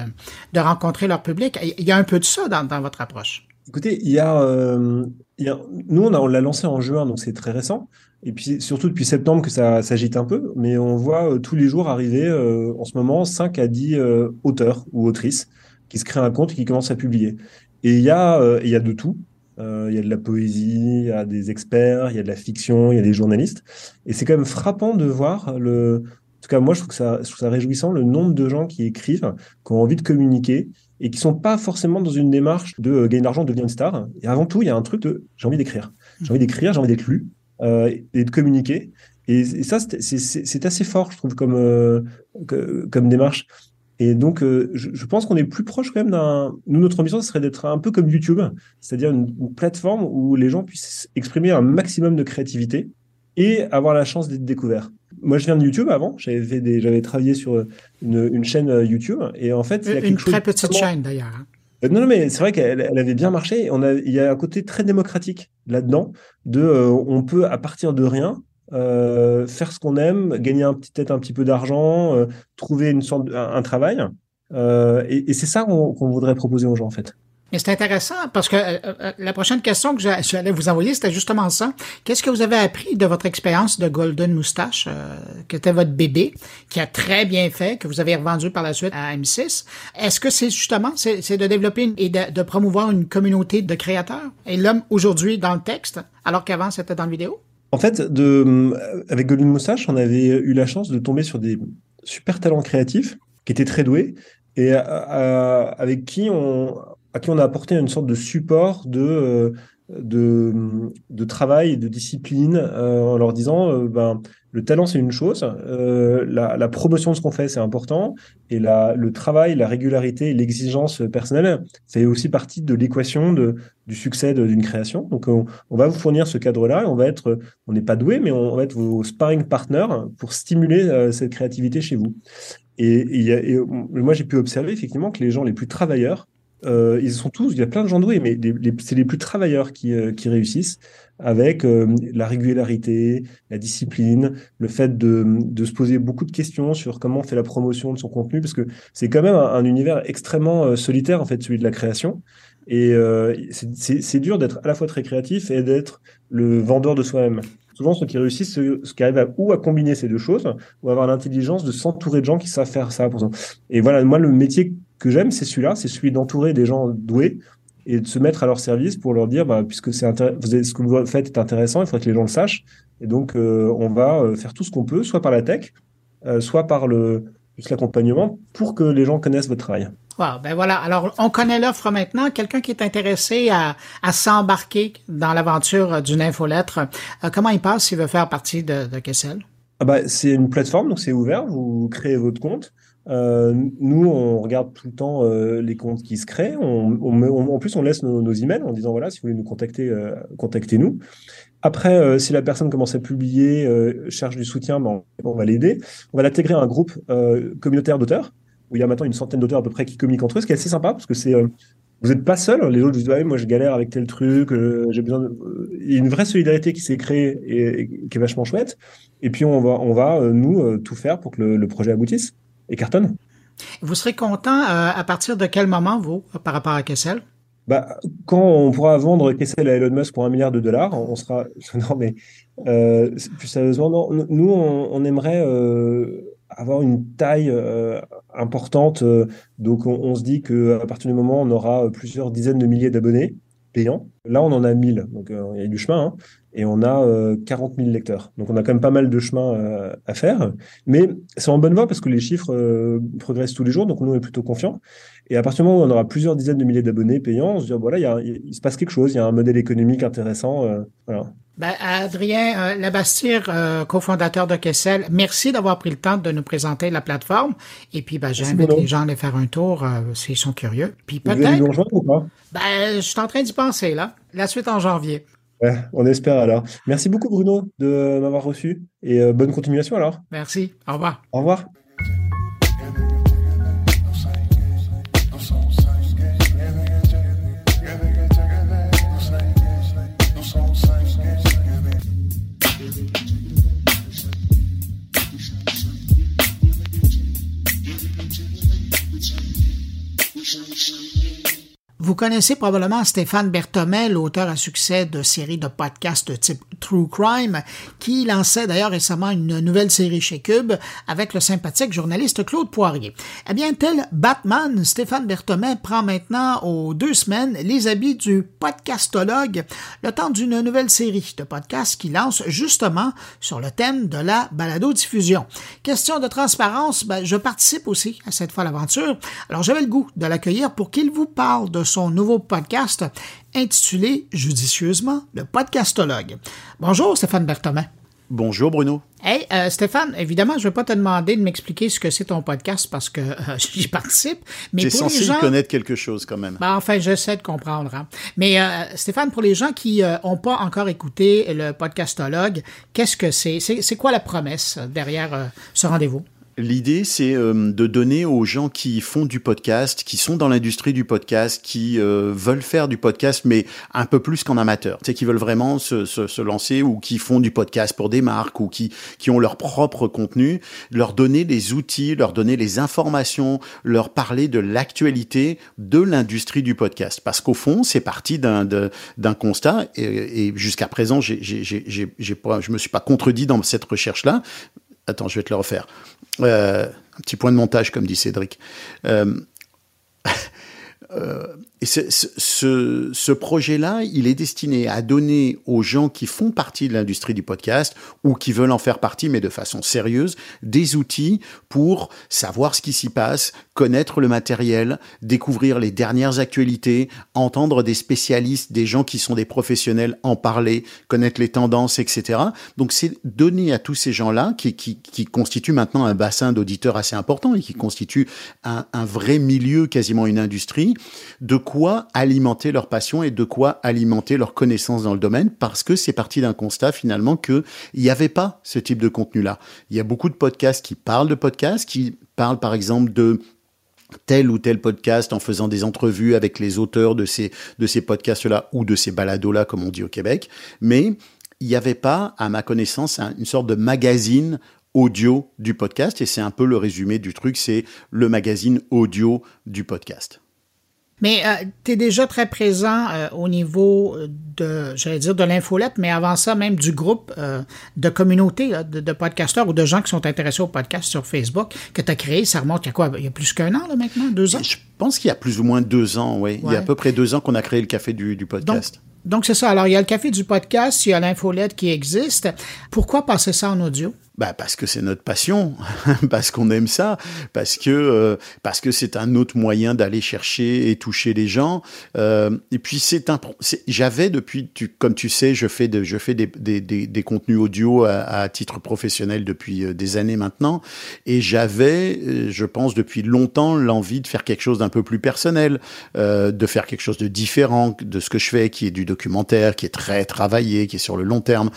de, rencontrer leur public. Il y a un peu de ça dans, dans votre approche. Écoutez, il y a, euh, il y a nous, on, on l'a lancé en juin, donc c'est très récent. Et puis surtout depuis septembre que ça s'agite un peu, mais on voit tous les jours arriver en ce moment 5 à 10 auteurs ou autrices qui se crée un compte et qui commence à publier. Et il y, a, euh, y a de tout. Euh, il y a de la poésie, il y a des experts, il y a de la fiction, il y a des journalistes. Et c'est quand même frappant de voir le. En tout cas, moi, je trouve ça, je trouve ça réjouissant le nombre de gens qui écrivent, qui ont envie de communiquer et qui sont pas forcément dans une démarche de euh, gagner de l'argent, devenir une star. Et avant tout, il y a un truc de j'ai envie d'écrire. J'ai envie d'écrire, j'ai envie d'être lu euh, et de communiquer. Et, ça, c'est assez fort, je trouve, comme, comme démarche. Et donc, euh, je, pense qu'on est plus proche quand même d'un. Nous, notre ambition, ce serait d'être un peu comme YouTube, c'est-à-dire une, plateforme où les gens puissent exprimer un maximum de créativité et avoir la chance d'être découverts. Moi, je viens de YouTube avant. J'avais fait des, j'avais travaillé sur une, une, chaîne euh, YouTube et en fait, il y a une très petite chaîne d'ailleurs. Hein. Euh, non, non, mais c'est vrai qu'elle elle avait bien marché. On a, il y a un côté très démocratique là-dedans. De, on peut à partir de rien euh, faire ce qu'on aime, gagner peut-être un petit peu d'argent, euh, trouver une sorte un, travail. Euh, et, c'est ça qu'on voudrait proposer aux gens en fait. Et c'est intéressant parce que la prochaine question que j'allais vous envoyer, c'était justement ça. Qu'est-ce que vous avez appris de votre expérience de Golden Moustache, qui était votre bébé, qui a très bien fait, que vous avez revendu par la suite à M6? Est-ce que c'est justement, c'est de développer et de, de, promouvoir une communauté de créateurs? Et l'homme aujourd'hui dans le texte, alors qu'avant c'était dans la vidéo? En fait, de, avec Golden Moustache, on avait eu la chance de tomber sur des super talents créatifs qui étaient très doués et avec qui on, à qui on a apporté une sorte de support de, euh, de, de travail et de discipline euh, en leur disant euh, ben, le talent c'est une chose, euh, la, promotion de ce qu'on fait c'est important et la, le travail, la régularité, l'exigence personnelle c'est aussi partie de l'équation du succès d'une création. Donc on, va vous fournir ce cadre-là on va être, on n'est pas doué mais on, va être vos sparring partners pour stimuler cette créativité chez vous. Et, moi j'ai pu observer effectivement que les gens les plus travailleurs euh, ils sont tous, il y a plein de gens doués, mais c'est les plus travailleurs qui, euh, qui réussissent avec euh, la régularité, la discipline, le fait de, de, se poser beaucoup de questions sur comment on fait la promotion de son contenu, parce que c'est quand même un, univers extrêmement euh, solitaire, en fait, celui de la création. Et c'est dur d'être à la fois très créatif et d'être le vendeur de soi-même. Souvent, ceux qui réussissent, ceux, qui arrivent à, ou à combiner ces deux choses, ou avoir l'intelligence de s'entourer de gens qui savent faire ça. Pour ça. Et voilà, moi, le métier que j'aime, c'est celui-là, c'est celui d'entourer des gens doués et de se mettre à leur service pour leur dire, bah, puisque c'est ce que vous faites est intéressant, il faut que les gens le sachent. Et donc, euh, on va euh, faire tout ce qu'on peut, soit par la tech, euh, soit par le l'accompagnement, pour que les gens connaissent votre travail. Wow, ben voilà. Alors, on connaît l'offre maintenant. Quelqu'un qui est intéressé à, à s'embarquer dans l'aventure d'une infolettre, comment il passe s'il veut faire partie de, de Kessel? Ah bah, c'est une plateforme, donc c'est ouvert. Vous créez votre compte. Euh, nous, on regarde tout le temps euh, les comptes qui se créent. En plus, on laisse nos, emails en disant voilà, si vous voulez nous contacter, euh, contactez-nous. Après, si la personne commence à publier, cherche du soutien, ben, on, va l'aider. On va l'intégrer à un groupe communautaire d'auteurs où il y a maintenant une centaine d'auteurs à peu près qui communiquent entre eux, ce qui est assez sympa parce que c'est vous n'êtes pas seul. Les autres vous disent ouais, moi je galère avec tel truc, j'ai besoin. De... Il y a une vraie solidarité qui s'est créée et, qui est vachement chouette. Et puis on va, on va nous tout faire pour que le projet aboutisse et cartonne. Vous serez content euh, à partir de quel moment, vous, par rapport à Kessel? Bah, quand on pourra vendre Kessel à Elon Musk pour un milliard de dollars, on sera. Non, mais euh, plus sérieusement, non, nous, on, aimerait euh, avoir une taille euh, importante. Donc, on, on, se dit qu'à partir du moment où on aura plusieurs dizaines de milliers d'abonnés là, on en a 1000. Donc, il y a du chemin. Hein et on a 40 euh, 000 lecteurs. Donc on a quand même pas mal de chemin euh, à faire, mais c'est en bonne voie parce que les chiffres euh, progressent tous les jours, donc nous on est plutôt confiants. Et à partir du moment où on aura plusieurs dizaines de milliers d'abonnés payants, on se dit voilà, il, il, se passe quelque chose, il y a un modèle économique intéressant. voilà. Ben, Adrien Labastire, cofondateur de Kessel, merci d'avoir pris le temps de nous présenter la plateforme. Et puis, ben, j'invite les gens à aller faire un tour s'ils sont curieux. Puis peut-être. Ou pas? Ben, je suis en train d'y penser là. La suite en janvier. on espère alors. Merci beaucoup Bruno de m'avoir reçu et bonne continuation alors. Merci. Au revoir. Au revoir. Vous connaissez probablement Stéphane Berthomel, l'auteur à succès de séries de podcasts type True Crime, qui lançait d'ailleurs récemment une nouvelle série chez Cube avec le sympathique journaliste Claude Poirier. Eh bien, tel Batman, Stéphane Berthomel prend maintenant aux deux semaines les habits du podcastologue, le temps d'une nouvelle série de podcasts qui lance justement sur le thème de la balado-diffusion. Question de transparence, ben, je participe aussi à cette fois l'aventure. Alors, j'avais le goût de l'accueillir pour qu'il vous parle de son nouveau podcast intitulé judicieusement Le podcastologue. Bonjour Stéphane Berthomin. Bonjour Bruno. Hey euh, Stéphane, évidemment, je ne vais pas te demander de m'expliquer ce que c'est ton podcast parce que euh, j'y participe. Mais es censé gens... connaître quelque chose quand même. Ben, enfin, j'essaie de comprendre. Hein. Mais euh, Stéphane, pour les gens qui n'ont pas encore écouté le podcastologue, qu'est-ce que c'est? C'est quoi la promesse derrière ce rendez-vous? L'idée, c'est euh, de donner aux gens qui font du podcast, qui sont dans l'industrie du podcast, qui euh, veulent faire du podcast, mais un peu plus qu'en amateur, tu sais, qui veulent vraiment se, se, se, lancer ou qui font du podcast pour des marques ou qui, qui ont leur propre contenu, leur donner des outils, leur donner les informations, leur parler de l'actualité de l'industrie du podcast. Parce qu'au fond, c'est parti d'un constat et, et jusqu'à présent, j'ai pas, je me suis pas contredit dans cette recherche-là. Attends, je vais te le refaire. Euh, un petit point de montage, comme dit Cédric. Euh, euh, et ce, ce, ce projet-là, il est destiné à donner aux gens qui font partie de l'industrie du podcast ou qui veulent en faire partie, mais de façon sérieuse, des outils pour savoir ce qui s'y passe, connaître le matériel, découvrir les dernières actualités, entendre des spécialistes, des gens qui sont des professionnels en parler, connaître les tendances, etc. Donc c'est donner à tous ces gens-là, qui, qui, qui constituent maintenant un bassin d'auditeurs assez important et qui constituent un, un vrai milieu, quasiment une industrie, de quoi alimenter leur passion et de quoi alimenter leur connaissance dans le domaine parce que c'est parti d'un constat finalement qu'il n'y avait pas ce type de contenu-là. Il y a beaucoup de podcasts qui parlent de podcasts, qui parlent par exemple de tel ou tel podcast en faisant des entrevues avec les auteurs de ces, de ces podcasts-là ou de ces balados-là, comme on dit au Québec. Mais il n'y avait pas, à ma connaissance, une sorte de magazine audio du podcast. Et c'est un peu le résumé du truc, c'est le magazine audio du podcast. Mais euh, tu es déjà très présent euh, au niveau de, j'allais dire, de l'infolette, mais avant ça, même du groupe euh, de communauté de, de, podcasteurs ou de gens qui sont intéressés au podcast sur Facebook que tu as créé. Ça remonte il y a quoi? Il y a plus qu'un an là, maintenant? Deux ans? Je pense qu'il y a plus ou moins deux ans, oui. Il y a à peu près deux ans qu'on a créé le Café du, du podcast. Donc, donc c'est ça. Alors, il y a le Café du podcast, il y a l'infolette qui existe. Pourquoi passer ça en audio? Bah parce que c'est notre passion, parce qu'on aime ça, parce que euh, parce que c'est un autre moyen d'aller chercher et toucher les gens. Euh, et puis c'est un, j'avais depuis, tu, comme tu sais, je fais de, je fais des, des, des, contenus audio à, à, titre professionnel depuis euh, des années maintenant, et j'avais, euh, je pense depuis longtemps, l'envie de faire quelque chose d'un peu plus personnel, euh, de faire quelque chose de différent de ce que je fais, qui est du documentaire, qui est très travaillé, qui est sur le long terme,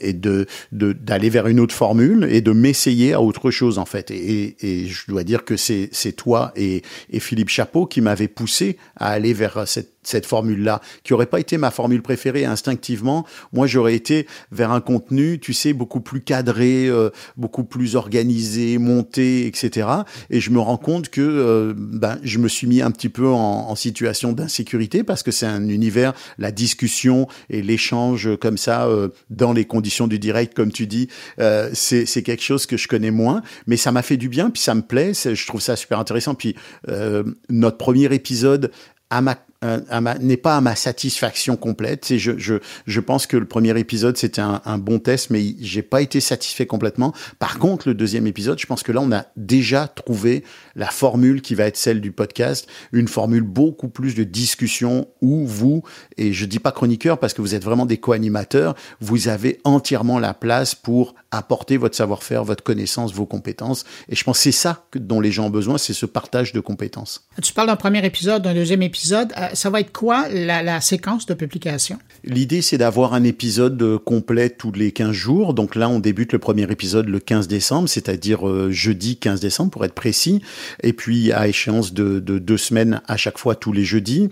et de d'aller vers une autre formule et de m'essayer à autre chose en fait. Et, je dois dire que c'est toi et, et Philippe Chapeau qui m'avait poussé à aller vers cette cette formule-là, qui aurait pas été ma formule préférée instinctivement. Moi, j'aurais été vers un contenu, tu sais, beaucoup plus cadré, euh, beaucoup plus organisé, monté, etc. Et je me rends compte que euh, ben, je me suis mis un petit peu en, en situation d'insécurité parce que c'est un univers, la discussion et l'échange comme ça euh, dans les conditions du direct, comme tu dis, euh, c'est quelque chose que je connais moins, mais ça m'a fait du bien, puis ça me plaît, je trouve ça super intéressant. Puis euh, notre premier épisode à ma n'est pas à ma satisfaction complète. je, je, je pense que le premier épisode c'était un, un, bon test, mais j'ai pas été satisfait complètement. Par contre, le deuxième épisode, je pense que là on a déjà trouvé la formule qui va être celle du podcast, une formule beaucoup plus de discussion où vous et je dis pas chroniqueur parce que vous êtes vraiment des co-animateurs, vous avez entièrement la place pour apporter votre savoir-faire, votre connaissance, vos compétences. Et je pense que c'est ça dont les gens ont besoin, c'est ce partage de compétences. Tu parles d'un premier épisode, d'un deuxième épisode. Euh, ça va être quoi la, séquence de publication? L'idée, c'est d'avoir un épisode euh, complet tous les 15 jours. Donc là, on débute le premier épisode le 15 décembre, c'est-à-dire euh, jeudi 15 décembre pour être précis. Et puis à échéance de, deux semaines à chaque fois tous les jeudis.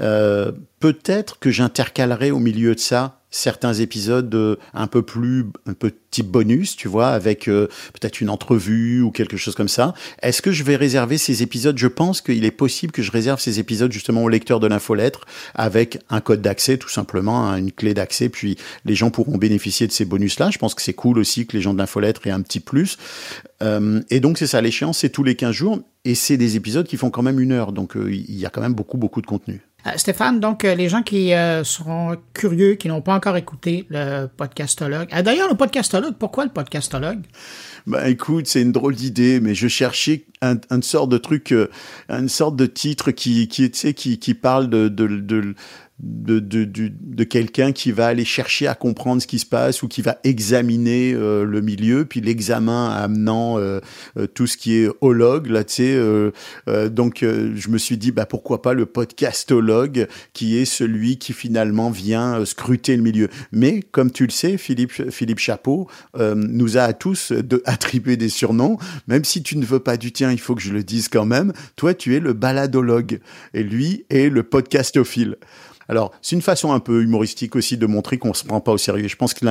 Euh, peut-être que j'intercalerai au milieu de ça certains épisodes euh, un peu plus un petit bonus, tu vois, avec euh, peut-être une entrevue ou quelque chose comme ça. Est-ce que je vais réserver ces épisodes? Je pense qu'il est possible que je réserve ces épisodes justement aux lecteurs de l'infolettre avec un code d'accès, tout simplement, hein, une clé d'accès, puis les gens pourront bénéficier de ces bonus-là. Je pense que c'est cool aussi que les gens de l'infolettre aient un petit plus. Euh, et donc c'est ça, l'échéance, c'est tous les 15 jours, et c'est des épisodes qui font quand même une heure, donc il y a quand même beaucoup, beaucoup de contenu. Euh, Stéphane, donc euh, les gens qui euh, seront curieux, qui n'ont pas encore écouté le podcastologue. D'ailleurs, le podcastologue, pourquoi le podcastologue? Ben écoute, c'est une drôle d'idée, mais je cherchais un, une sorte de truc, une sorte de titre qui, qui, qui, qui parle de, de de, de, de, de quelqu'un qui va aller chercher à comprendre ce qui se passe ou qui va examiner euh, le milieu, puis l'examen amenant euh, euh, tout ce qui est hologue, là, tu sais. donc, je me suis dit, bah, pourquoi pas le podcastologue, qui est celui qui finalement vient scruter le milieu. Mais, comme tu le sais, Philippe, Philippe Chapeau nous a à tous de, attribué des surnoms. Même si tu ne veux pas du tien, il faut que je le dise quand même. Toi, tu es le baladologue et lui est le podcastophile. Alors, c'est une façon un peu humoristique aussi de montrer qu'on se prend pas au sérieux. Je pense que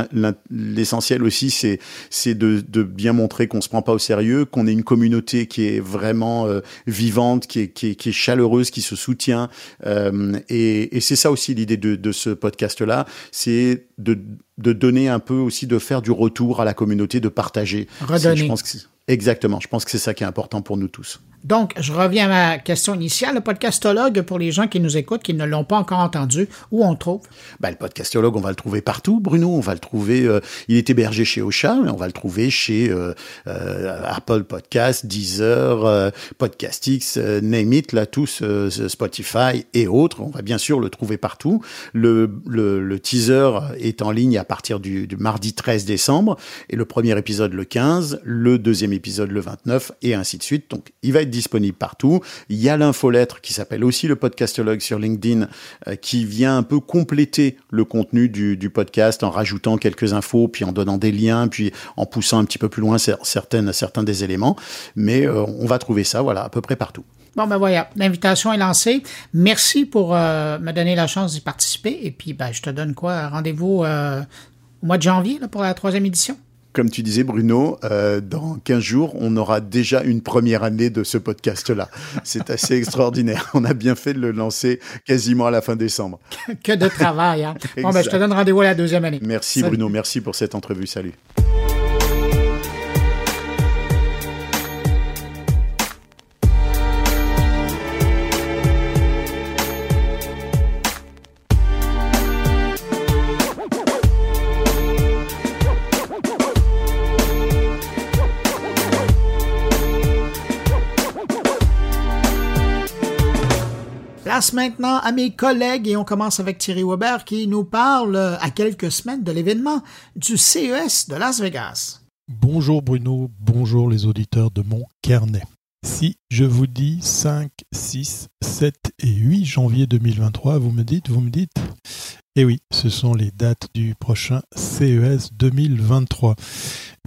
l'essentiel aussi, c'est c'est de, de, bien montrer qu'on se prend pas au sérieux, qu'on est une communauté qui est vraiment euh, vivante, qui est, qui, est, qui est, chaleureuse, qui se soutient. Euh, et, et c'est ça aussi l'idée de, de ce podcast-là, c'est de, de donner un peu aussi, de faire du retour à la communauté, de partager. Redonner. Je pense que Exactement. Je pense que c'est ça qui est important pour nous tous. Donc, je reviens à ma question initiale. Le podcastologue, pour les gens qui nous écoutent, qui ne l'ont pas encore entendu, où on le trouve? Ben, le podcastologue, on va le trouver partout, Bruno. On va le trouver, euh, il est hébergé chez Ocha, mais on va le trouver chez euh, euh, Apple Podcast, Deezer, Podcastix, Name It, là, tous, Spotify et autres. On va bien sûr le trouver partout. Le, teaser est en ligne à partir du, du, mardi 13 décembre et le premier épisode le 15, le deuxième épisode le 29 et ainsi de suite. Donc, il va être disponible partout. Il y a l'infolettre qui s'appelle aussi le podcastologue sur LinkedIn euh, qui vient un peu compléter le contenu du, podcast en rajoutant quelques infos, puis en donnant des liens, puis en poussant un petit peu plus loin certaines, certains des éléments. Mais euh, on va trouver ça, voilà, à peu près partout. Bon, ben voilà, l'invitation est lancée. Merci pour euh, me donner la chance d'y participer. Et puis, ben, je te donne quoi? Rendez-vous au mois de janvier pour la troisième édition? Comme tu disais, Bruno, euh, dans 15 jours, on aura déjà une première année de ce podcast-là. C'est assez extraordinaire. On a bien fait de le lancer quasiment à la fin décembre. que de travail. Hein? bon, ben, je te donne rendez-vous à la deuxième année. Merci, Bruno. Merci pour cette entrevue. Salut. Maintenant à mes collègues et on commence avec Thierry Weber qui nous parle euh, à quelques semaines de l'événement du CES de Las Vegas. Bonjour Bruno, bonjour les auditeurs de mon carnet. Si je vous dis 5, 6, 7 et 8 janvier 2023, vous me dites, vous me dites Eh oui, ce sont les dates du prochain CES 2023.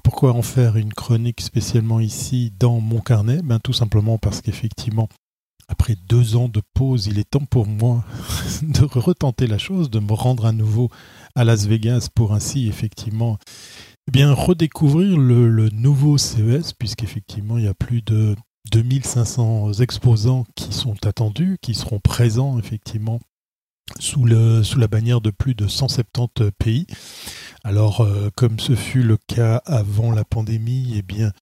Pourquoi en faire une chronique spécialement ici dans mon carnet? Ben, Tout simplement parce qu'effectivement, après deux ans de pause, il est temps pour moi de retenter la chose, de me rendre à nouveau à Las Vegas pour ainsi effectivement eh bien redécouvrir le, nouveau CES, puisqu'effectivement il y a plus de 2500 exposants qui sont attendus, qui seront présents effectivement sous, le, sous la bannière de plus de 170 pays. Alors, euh, comme ce fut le cas avant la pandémie, eh bien,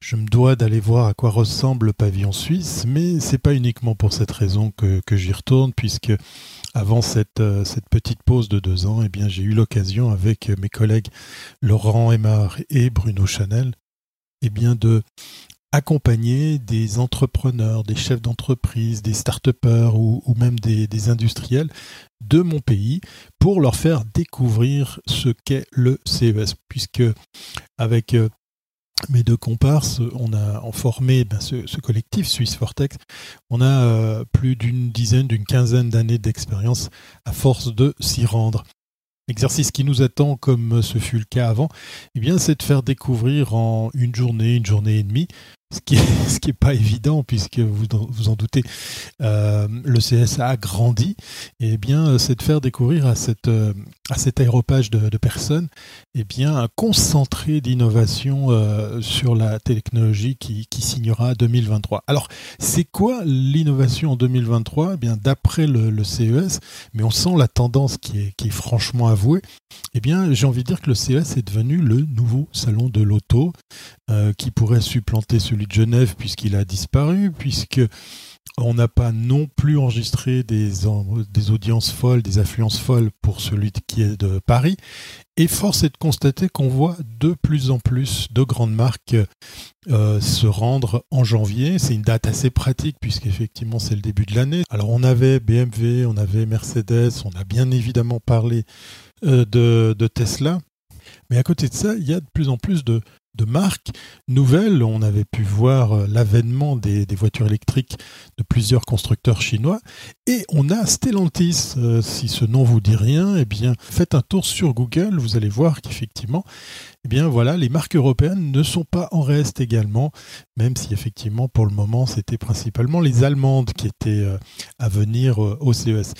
je me dois d'aller voir à quoi ressemble le pavillon suisse, mais c'est pas uniquement pour cette raison que, j'y retourne, puisque avant cette, euh, cette petite pause de deux ans, eh bien, j'ai eu l'occasion avec mes collègues Laurent Aymar et Bruno Chanel, eh bien, de accompagner des entrepreneurs, des chefs d'entreprise, des start-upers ou, même des, industriels de mon pays pour leur faire découvrir ce qu'est le CES. Puisque avec euh, mes deux comparses, on a formé ben, ce, collectif Suisse Vortex. On a euh, plus d'une dizaine, d'une quinzaine d'années d'expérience à force de s'y rendre. L'exercice qui nous attend, comme ce fut le cas avant, eh bien, c'est de faire découvrir en une journée, une journée et demie, ce qui est, pas évident puisque vous vous en doutez, euh, le CSA a grandi. Et eh bien, c'est de faire découvrir à cette euh, à cet aéropage de, personnes, et eh bien, un concentré d'innovation euh, sur la technologie qui, signera 2023. Alors, c'est quoi l'innovation en 2023 eh bien, d'après le, CES, mais on sent la tendance qui est qui est franchement avouée. Eh bien, j'ai envie de dire que le CES est devenu le nouveau salon de l'auto qui pourrait supplanter celui de Genève puisqu'il a disparu, puisque on n'a pas non plus enregistré des, audiences folles, des affluences folles pour celui qui est de Paris. Et force est de constater qu'on voit de plus en plus de grandes marques euh, se rendre en janvier. C'est une date assez pratique puisqu'effectivement c'est le début de l'année. Alors on avait BMW, on avait Mercedes, on a bien évidemment parlé euh, de Tesla. Mais à côté de ça, il y a de plus en plus de, de marques nouvelles. On avait pu voir euh, l'avènement des, voitures électriques de plusieurs constructeurs chinois. Et on a Stellantis. Euh, si ce nom vous dit rien, eh bien, faites un tour sur Google. Vous allez voir qu'effectivement, eh bien voilà, les marques européennes ne sont pas en reste également, même si effectivement pour le moment c'était principalement les Allemandes qui étaient euh, à venir au CES.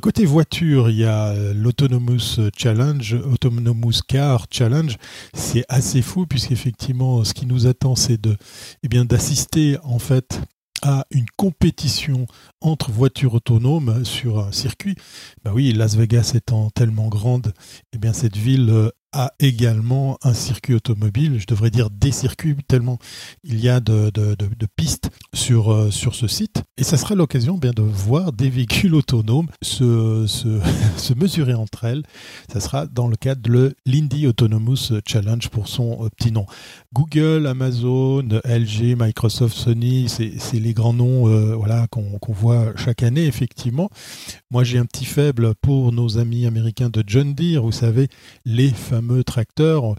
côté voiture, il y a l'Autonomous Challenge, Autonomous Car Challenge. C'est assez fou puisqu'effectivement, ce qui nous attend, c'est de, eh bien, d'assister en fait à une compétition entre voitures autonomes sur un circuit. Ben oui, Las Vegas étant tellement grande, eh bien cette ville euh, a également un circuit automobile, je devrais dire des circuits, tellement il y a de, pistes sur, euh, sur ce site. Et ça sera l'occasion bien de voir des véhicules autonomes se, se, mesurer entre elles. Ça sera dans le cadre de l'Indy Autonomous Challenge pour son euh, petit nom. Google, Amazon, LG, Microsoft, Sony, c'est les grands noms euh, voilà, qu'on voit chaque année, effectivement. Moi, j'ai un petit faible pour nos amis américains de John Deere, vous savez, les fameux tracteurs.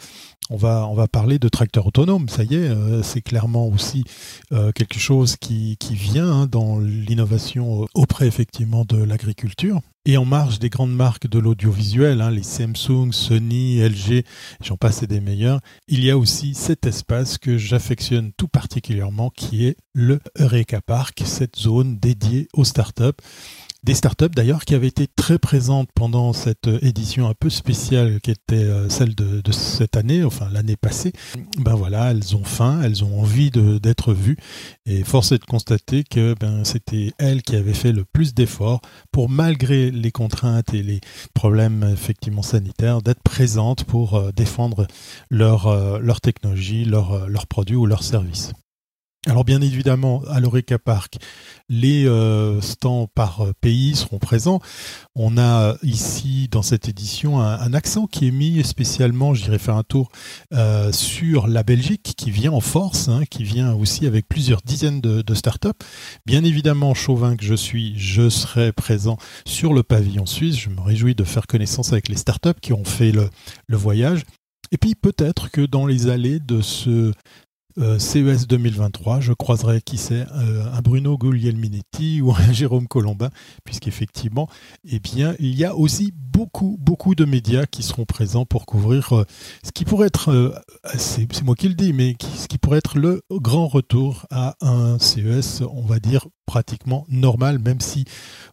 On va, on va parler de tracteurs autonomes, ça y est, euh, c'est clairement aussi euh, quelque chose qui, vient hein, dans l'innovation auprès effectivement de l'agriculture. Et en marge des grandes marques de l'audiovisuel, hein, les Samsung, Sony, LG, j'en passe et des meilleurs, il y a aussi cet espace que j'affectionne tout particulièrement qui est le Eureka Park, cette zone dédiée aux startups des startups d'ailleurs qui avaient été très présentes pendant cette édition un peu spéciale qui était euh, celle de, cette année, enfin l'année passée. Ben voilà, elles ont faim, elles ont envie d'être vues et force est de constater que ben, c'était elles qui avaient fait le plus d'efforts pour malgré les contraintes et les problèmes effectivement sanitaires d'être présentes pour euh, défendre leur, euh, leur technologie, leurs produits ou leurs services. Alors bien évidemment, à l'Oreca Park, les euh, stands par euh, pays seront présents. On a ici, dans cette édition, un, accent qui est mis spécialement, j'irai faire un tour, euh, sur la Belgique, qui vient en force, hein, qui vient aussi avec plusieurs dizaines de, startups. Bien évidemment, chauvin que je suis, je serai présent sur le pavillon suisse. Je me réjouis de faire connaissance avec les startups qui ont fait le voyage. Et puis peut-être que dans les allées de ce euh, CES 2023, je croiserai, qui sait, euh, un Bruno Guglielminetti ou un Jérôme Colombin, puisqu'effectivement, eh bien, il y a aussi beaucoup, beaucoup de médias qui seront présents pour couvrir euh, ce qui pourrait être, c'est moi qui le dis, mais ce qui pourrait être le grand retour à un CES, on va dire, pratiquement normal, même si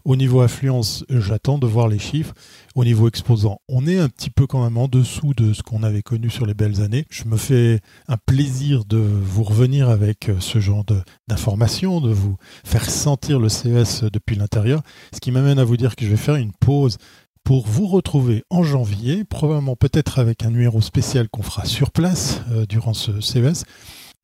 au niveau affluence, j'attends de voir les chiffres. Au niveau exposant, on est un petit peu quand même en dessous de ce qu'on avait connu sur les belles années. Je me fais un plaisir de vous revenir avec euh, ce genre d'informations, de, vous faire sentir le CES depuis l'intérieur, ce qui m'amène à vous dire que je vais faire une pause pour vous retrouver en janvier, probablement peut-être avec un numéro spécial qu'on fera sur place euh, durant ce CES.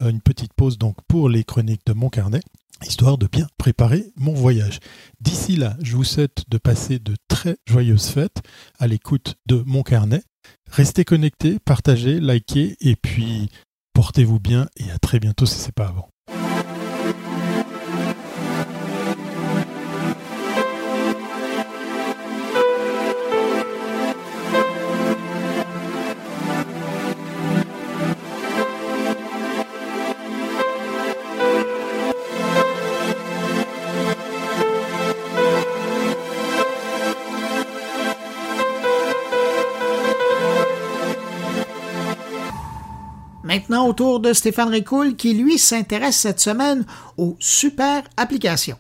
Euh, une petite pause donc pour les chroniques de mon carnet histoire de bien préparer mon voyage. D'ici là, je vous souhaite de passer de très joyeuses fêtes à l'écoute de mon carnet. Restez connectés, partagez, likez et puis portez-vous bien et à très bientôt si ce n'est pas avant. Maintenant au tour de Stéphane Ricoul qui, lui, s'intéresse cette semaine aux super applications.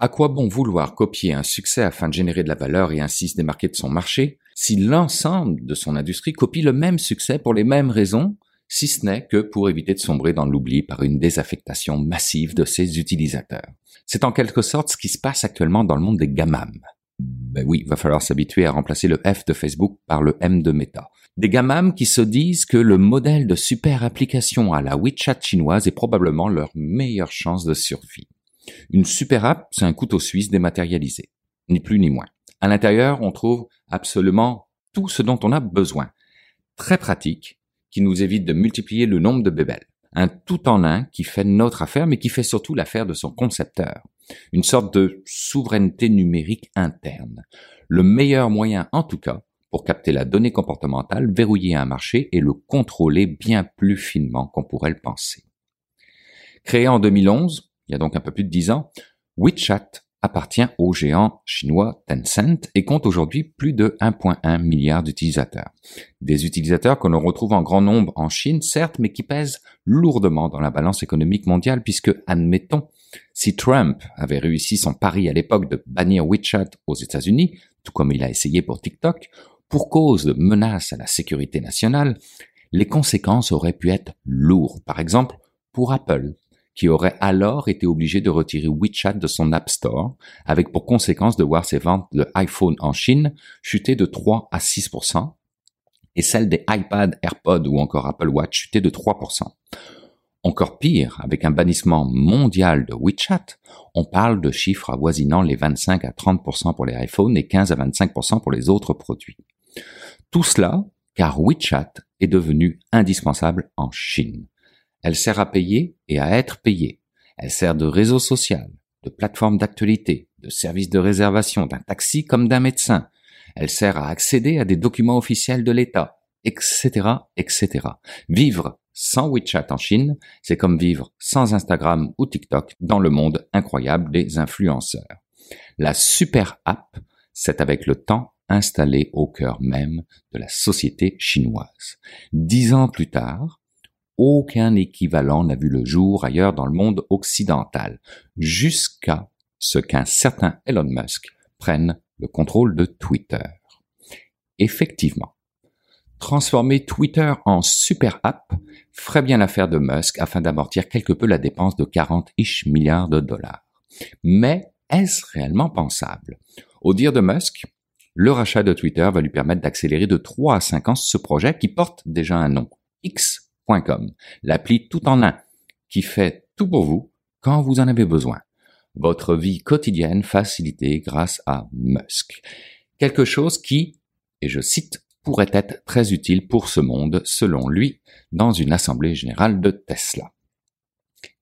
À quoi bon vouloir copier un succès afin de générer de la valeur et ainsi se démarquer de son marché si l'ensemble de son industrie copie le même succès pour les mêmes raisons, si ce n'est que pour éviter de sombrer dans l'oubli par une désaffectation massive de ses utilisateurs? C'est en quelque sorte ce qui se passe actuellement dans le monde des gamams. Ben oui, va falloir s'habituer à remplacer le F de Facebook par le M de Meta. Des gamams qui se disent que le modèle de super application à la WeChat chinoise est probablement leur meilleure chance de survie. Une super app, c'est un couteau suisse dématérialisé, ni plus ni moins. À l'intérieur, on trouve absolument tout ce dont on a besoin. Très pratique, qui nous évite de multiplier le nombre de bébelles. Un tout en un qui fait notre affaire, mais qui fait surtout l'affaire de son concepteur. Une sorte de souveraineté numérique interne. Le meilleur moyen, en tout cas, pour capter la donnée comportementale, verrouiller un marché et le contrôler bien plus finement qu'on pourrait le penser. Créé en 2011, il y a donc un peu plus de dix ans, WeChat appartient au géant chinois Tencent et compte aujourd'hui plus de 1,1 milliard d'utilisateurs. Des utilisateurs que l'on retrouve en grand nombre en Chine, certes, mais qui pèsent lourdement dans la balance économique mondiale puisque, admettons, si Trump avait réussi son pari à l'époque de bannir WeChat aux États-Unis, tout comme il a essayé pour TikTok, pour cause de menaces à la sécurité nationale, les conséquences auraient pu être lourdes. Par exemple, pour Apple, qui aurait alors été obligé de retirer WeChat de son App Store, avec pour conséquence de voir ses ventes de iPhone en Chine chuter de 3 à 6% et celles des iPad, AirPods ou encore Apple Watch chuter de 3 encore pire, avec un bannissement mondial de WeChat, on parle de chiffres avoisinant les 25 à 30% pour les iPhones et 15 à 25% pour les autres produits. Tout cela car WeChat est devenu indispensable en Chine. Elle sert à payer et à être payée. Elle sert de réseau social, de plateforme d'actualité, de service de réservation d'un taxi comme d'un médecin. Elle sert à accéder à des documents officiels de l'État, etc., etc. Vivre sans WeChat en Chine, c'est comme vivre sans Instagram ou TikTok dans le monde incroyable des influenceurs. La super app s'est avec le temps installée au cœur même de la société chinoise. Dix ans plus tard, aucun équivalent n'a vu le jour ailleurs dans le monde occidental, jusqu'à ce qu'un certain Elon Musk prenne le contrôle de Twitter. Effectivement, transformer Twitter en super app ferait bien l'affaire de Musk afin d'amortir quelque peu la dépense de 40-ish milliards de dollars. Mais est-ce réellement pensable? Au dire de Musk, le rachat de Twitter va lui permettre d'accélérer de 3 à 5 ans ce projet qui porte déjà un nom, X l'appli tout en un, qui fait tout pour vous quand vous en avez besoin. Votre vie quotidienne facilitée grâce à Musk. Quelque chose qui, et je cite, pourrait être très utile pour ce monde, selon lui, dans une assemblée générale de Tesla.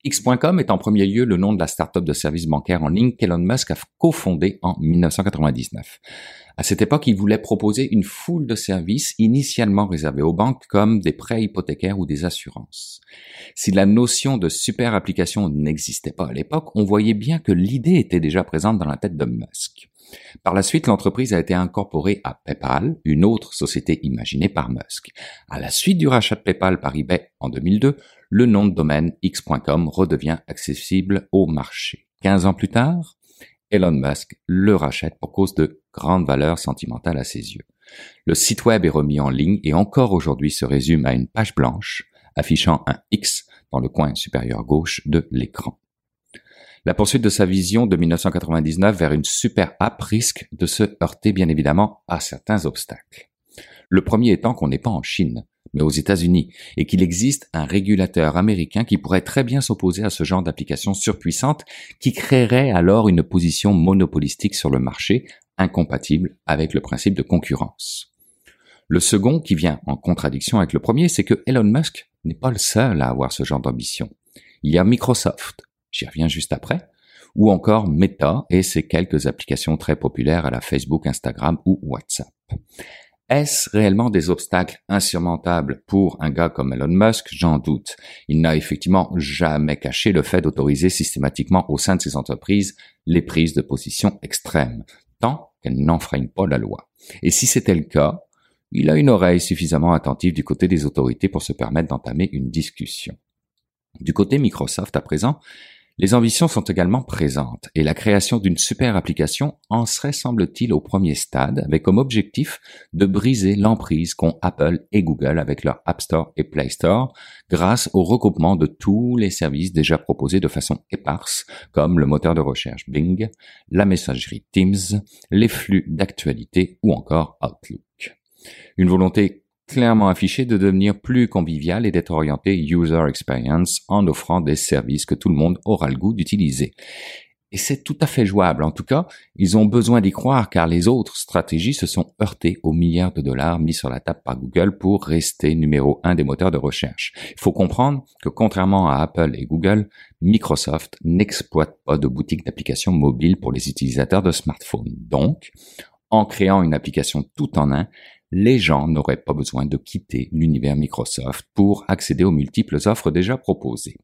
X.com est en premier lieu le nom de la start-up de services bancaires en ligne qu'Elon Musk a cofondé en 1999. À cette époque, il voulait proposer une foule de services initialement réservés aux banques comme des prêts hypothécaires ou des assurances. Si la notion de super application n'existait pas à l'époque, on voyait bien que l'idée était déjà présente dans la tête de Musk. Par la suite, l'entreprise a été incorporée à PayPal, une autre société imaginée par Musk. À la suite du rachat de PayPal par eBay en 2002, le nom de domaine x.com redevient accessible au marché. 15 ans plus tard, Elon Musk le rachète pour cause de grande valeur sentimentale à ses yeux. Le site web est remis en ligne et encore aujourd'hui se résume à une page blanche affichant un X dans le coin supérieur gauche de l'écran. La poursuite de sa vision de 1999 vers une super app risque de se heurter bien évidemment à certains obstacles. Le premier étant qu'on n'est pas en Chine mais aux États-Unis, et qu'il existe un régulateur américain qui pourrait très bien s'opposer à ce genre d'application surpuissante qui créerait alors une position monopolistique sur le marché, incompatible avec le principe de concurrence. Le second, qui vient en contradiction avec le premier, c'est que Elon Musk n'est pas le seul à avoir ce genre d'ambition. Il y a Microsoft, j'y reviens juste après, ou encore Meta et ses quelques applications très populaires à la Facebook, Instagram ou WhatsApp. Est-ce réellement des obstacles insurmontables pour un gars comme Elon Musk? J'en doute. Il n'a effectivement jamais caché le fait d'autoriser systématiquement au sein de ses entreprises les prises de position extrêmes, tant qu'elle n'enfreigne pas la loi. Et si c'était le cas, il a une oreille suffisamment attentive du côté des autorités pour se permettre d'entamer une discussion. Du côté Microsoft, à présent, les ambitions sont également présentes et la création d'une super application en serait, semble-t-il, au premier stade, avec comme objectif de briser l'emprise qu'ont Apple et Google avec leur App Store et Play Store grâce au regroupement de tous les services déjà proposés de façon éparse, comme le moteur de recherche Bing, la messagerie Teams, les flux d'actualité ou encore Outlook. Une volonté clairement affiché de devenir plus convivial et d'être orienté user experience en offrant des services que tout le monde aura le goût d'utiliser. Et c'est tout à fait jouable. En tout cas, ils ont besoin d'y croire car les autres stratégies se sont heurtées aux milliards de dollars mis sur la table par Google pour rester numéro un des moteurs de recherche. Il faut comprendre que contrairement à Apple et Google, Microsoft n'exploite pas de boutique d'applications mobiles pour les utilisateurs de smartphones. Donc, en créant une application tout en un, les gens n'auraient pas besoin de quitter l'univers Microsoft pour accéder aux multiples offres déjà proposées.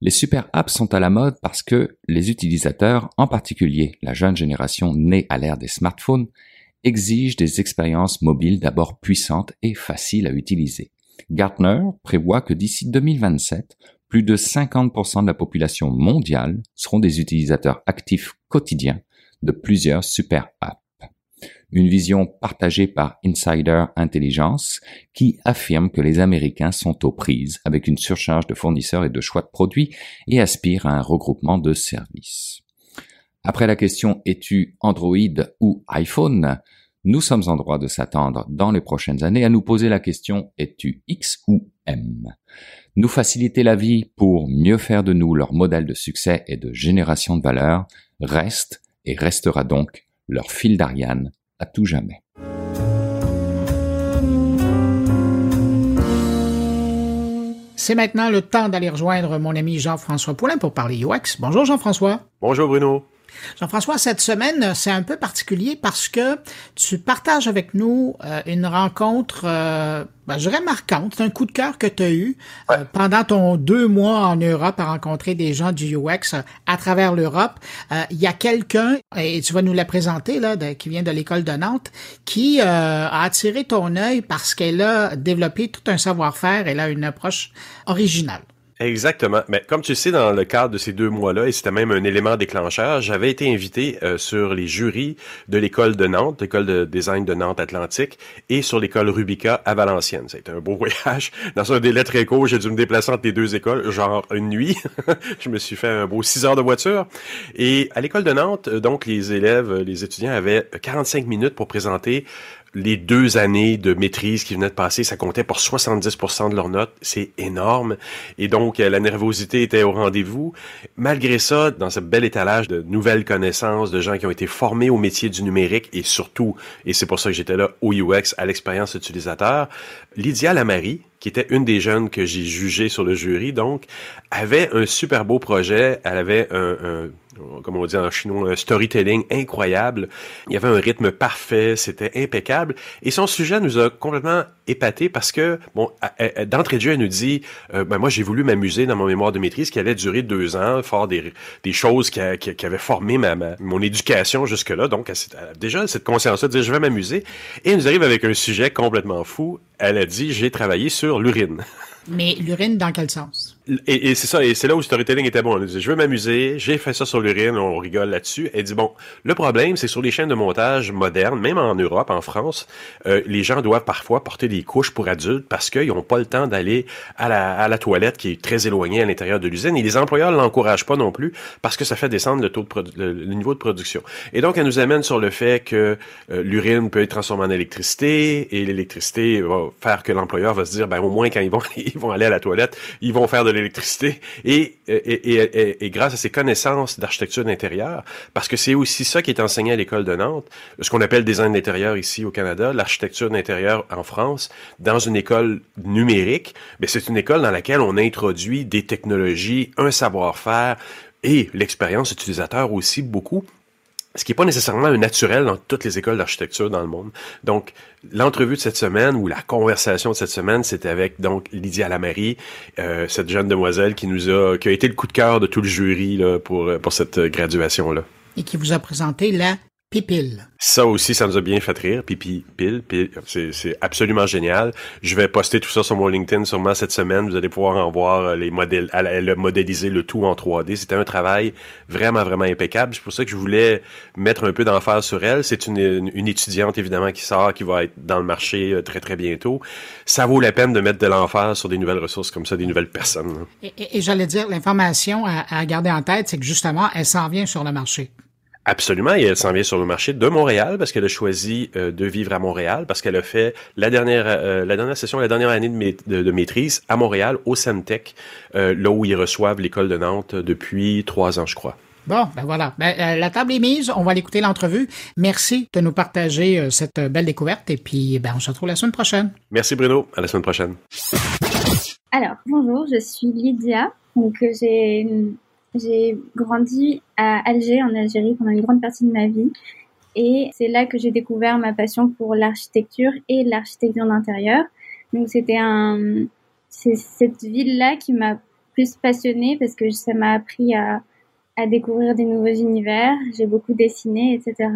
Les super apps sont à la mode parce que les utilisateurs, en particulier la jeune génération née à l'ère des smartphones, exigent des expériences mobiles d'abord puissantes et faciles à utiliser. Gartner prévoit que d'ici 2027, plus de 50% de la population mondiale seront des utilisateurs actifs quotidiens de plusieurs super apps une vision partagée par Insider Intelligence qui affirme que les Américains sont aux prises avec une surcharge de fournisseurs et de choix de produits et aspirent à un regroupement de services. Après la question es-tu Android ou iPhone? Nous sommes en droit de s'attendre dans les prochaines années à nous poser la question es-tu X ou M? Nous faciliter la vie pour mieux faire de nous leur modèle de succès et de génération de valeur reste et restera donc leur fil d'Ariane à tout jamais. C'est maintenant le temps d'aller rejoindre mon ami Jean-François Poulin pour parler UX. Bonjour Jean-François. Bonjour Bruno. Jean-François, cette semaine, c'est un peu particulier parce que tu partages avec nous euh, une rencontre, euh, ben, je dirais marquante, un coup de cœur que tu as eu euh, pendant ton deux mois en Europe à rencontrer des gens du UX à travers l'Europe. Il y a quelqu'un, et tu vas nous la présenter, là, qui vient de l'école de Nantes, qui a attiré ton œil parce qu'elle a développé tout un savoir-faire, elle a une approche originale. Exactement. Mais comme tu sais, dans le cadre de ces deux mois-là, et c'était même un élément déclencheur, j'avais été invité euh, sur les jurys de l'école de Nantes, l'école de design de Nantes Atlantique, et sur l'école Rubica à Valenciennes. C'était un beau voyage. Dans un délai très court, j'ai dû me déplacer entre les deux écoles, genre une nuit. je me suis fait un beau six heures de voiture. Et à l'école de Nantes, euh, donc, les élèves, les étudiants avaient 45 minutes pour présenter les deux années de maîtrise qui venaient de passer, ça comptait pour 70% de leurs notes. C'est énorme. Et donc, euh, la nervosité était au rendez-vous. Malgré ça, dans ce bel étalage de nouvelles connaissances, de gens qui ont été formés au métier du numérique et surtout, et c'est pour ça que j'étais là au UX, à l'expérience utilisateur, Lydia Lamary, qui était une des jeunes que j'ai jugées sur le jury, donc, avait un super beau projet. Elle avait un, un comme on dit en chinois, un storytelling incroyable. Il y avait un rythme parfait, c'était impeccable. Et son sujet nous a complètement épaté parce que, bon, d'entrée de jeu, elle nous dit, euh, ben moi j'ai voulu m'amuser dans mon mémoire de maîtrise qui allait durer deux ans, faire des, des choses qui, avaient formé ma, mon éducation jusque-là. Donc, elle, déjà cette conscience-là de dire, je vais m'amuser. Et elle nous arrive avec un sujet complètement fou. Elle a dit, j'ai travaillé sur l'urine. Mais l'urine, dans quel sens? Et, c'est ça, et c'est là où storytelling était bon. On dit, je veux m'amuser, j'ai fait ça sur l'urine, on rigole là-dessus. Elle dit, bon, le problème, c'est sur les chaînes de montage modernes, même en Europe, en France, euh, les gens doivent parfois porter des couches pour adultes parce qu'ils n'ont pas le temps d'aller à la, à la toilette qui est très éloignée à l'intérieur de l'usine. Et les employeurs l'encouragent pas non plus parce que ça fait descendre le taux de le, niveau de production. Et donc, elle nous amène sur le fait que euh, l'urine peut être transformée en électricité et l'électricité va faire que l'employeur va se dire, ben au moins quand ils vont, ils vont aller à la toilette, ils vont faire de l'électricité et, et, et, et, grâce à ses connaissances d'architecture d'intérieur, parce que c'est aussi ça qui est enseigné à l'école de Nantes, ce qu'on appelle design d'intérieur ici au Canada, l'architecture d'intérieur en France, dans une école numérique, mais c'est une école dans laquelle on introduit des technologies, un savoir-faire et l'expérience utilisateur aussi beaucoup ce qui n'est pas nécessairement naturel dans toutes les écoles d'architecture dans le monde. Donc, l'entrevue de cette semaine ou la conversation de cette semaine, c'était avec donc Lydia Lamary, euh, cette jeune demoiselle qui nous a, qui a été le coup de cœur de tout le jury là, pour pour cette graduation là. Et qui vous a présenté la Pipil. Ça aussi, ça nous a bien fait rire. Pipi, pile, pile. C'est absolument génial. Je vais poster tout ça sur mon LinkedIn sûrement cette semaine. Vous allez pouvoir en voir euh, les modèles, le modéliser le tout en 3D. C'était un travail vraiment, vraiment impeccable. C'est pour ça que je voulais mettre un peu d'emphase sur elle. C'est une, une, étudiante, évidemment, qui sort, qui va être dans le marché euh, très, très bientôt. Ça vaut la peine de mettre de l'emphase sur des nouvelles ressources comme ça, des nouvelles personnes. Et, et, j'allais dire, l'information à, à garder en tête, c'est que justement, elle s'en vient sur le marché. Absolument, et elle s'en vient sur le marché de Montréal parce qu'elle a choisi euh, de vivre à Montréal parce qu'elle a fait la dernière euh, la dernière session, la dernière année de, de, maîtrise à Montréal au Centec, euh, là où ils reçoivent l'école de Nantes depuis trois ans, je crois. Bon, ben voilà. Ben, la table est mise. On va l'écouter l'entrevue. Merci de nous partager cette belle découverte et puis ben, on se retrouve la semaine prochaine. Merci Bruno. À la semaine prochaine. Alors, bonjour, je suis Lydia. Donc, j'ai j'ai grandi à Alger, en Algérie, pendant une grande partie de ma vie. Et c'est là que j'ai découvert ma passion pour l'architecture et l'architecture d'intérieur. Donc c'était un, c'est cette ville-là qui m'a plus passionnée parce que ça m'a appris à, à découvrir des nouveaux univers. J'ai beaucoup dessiné, etc.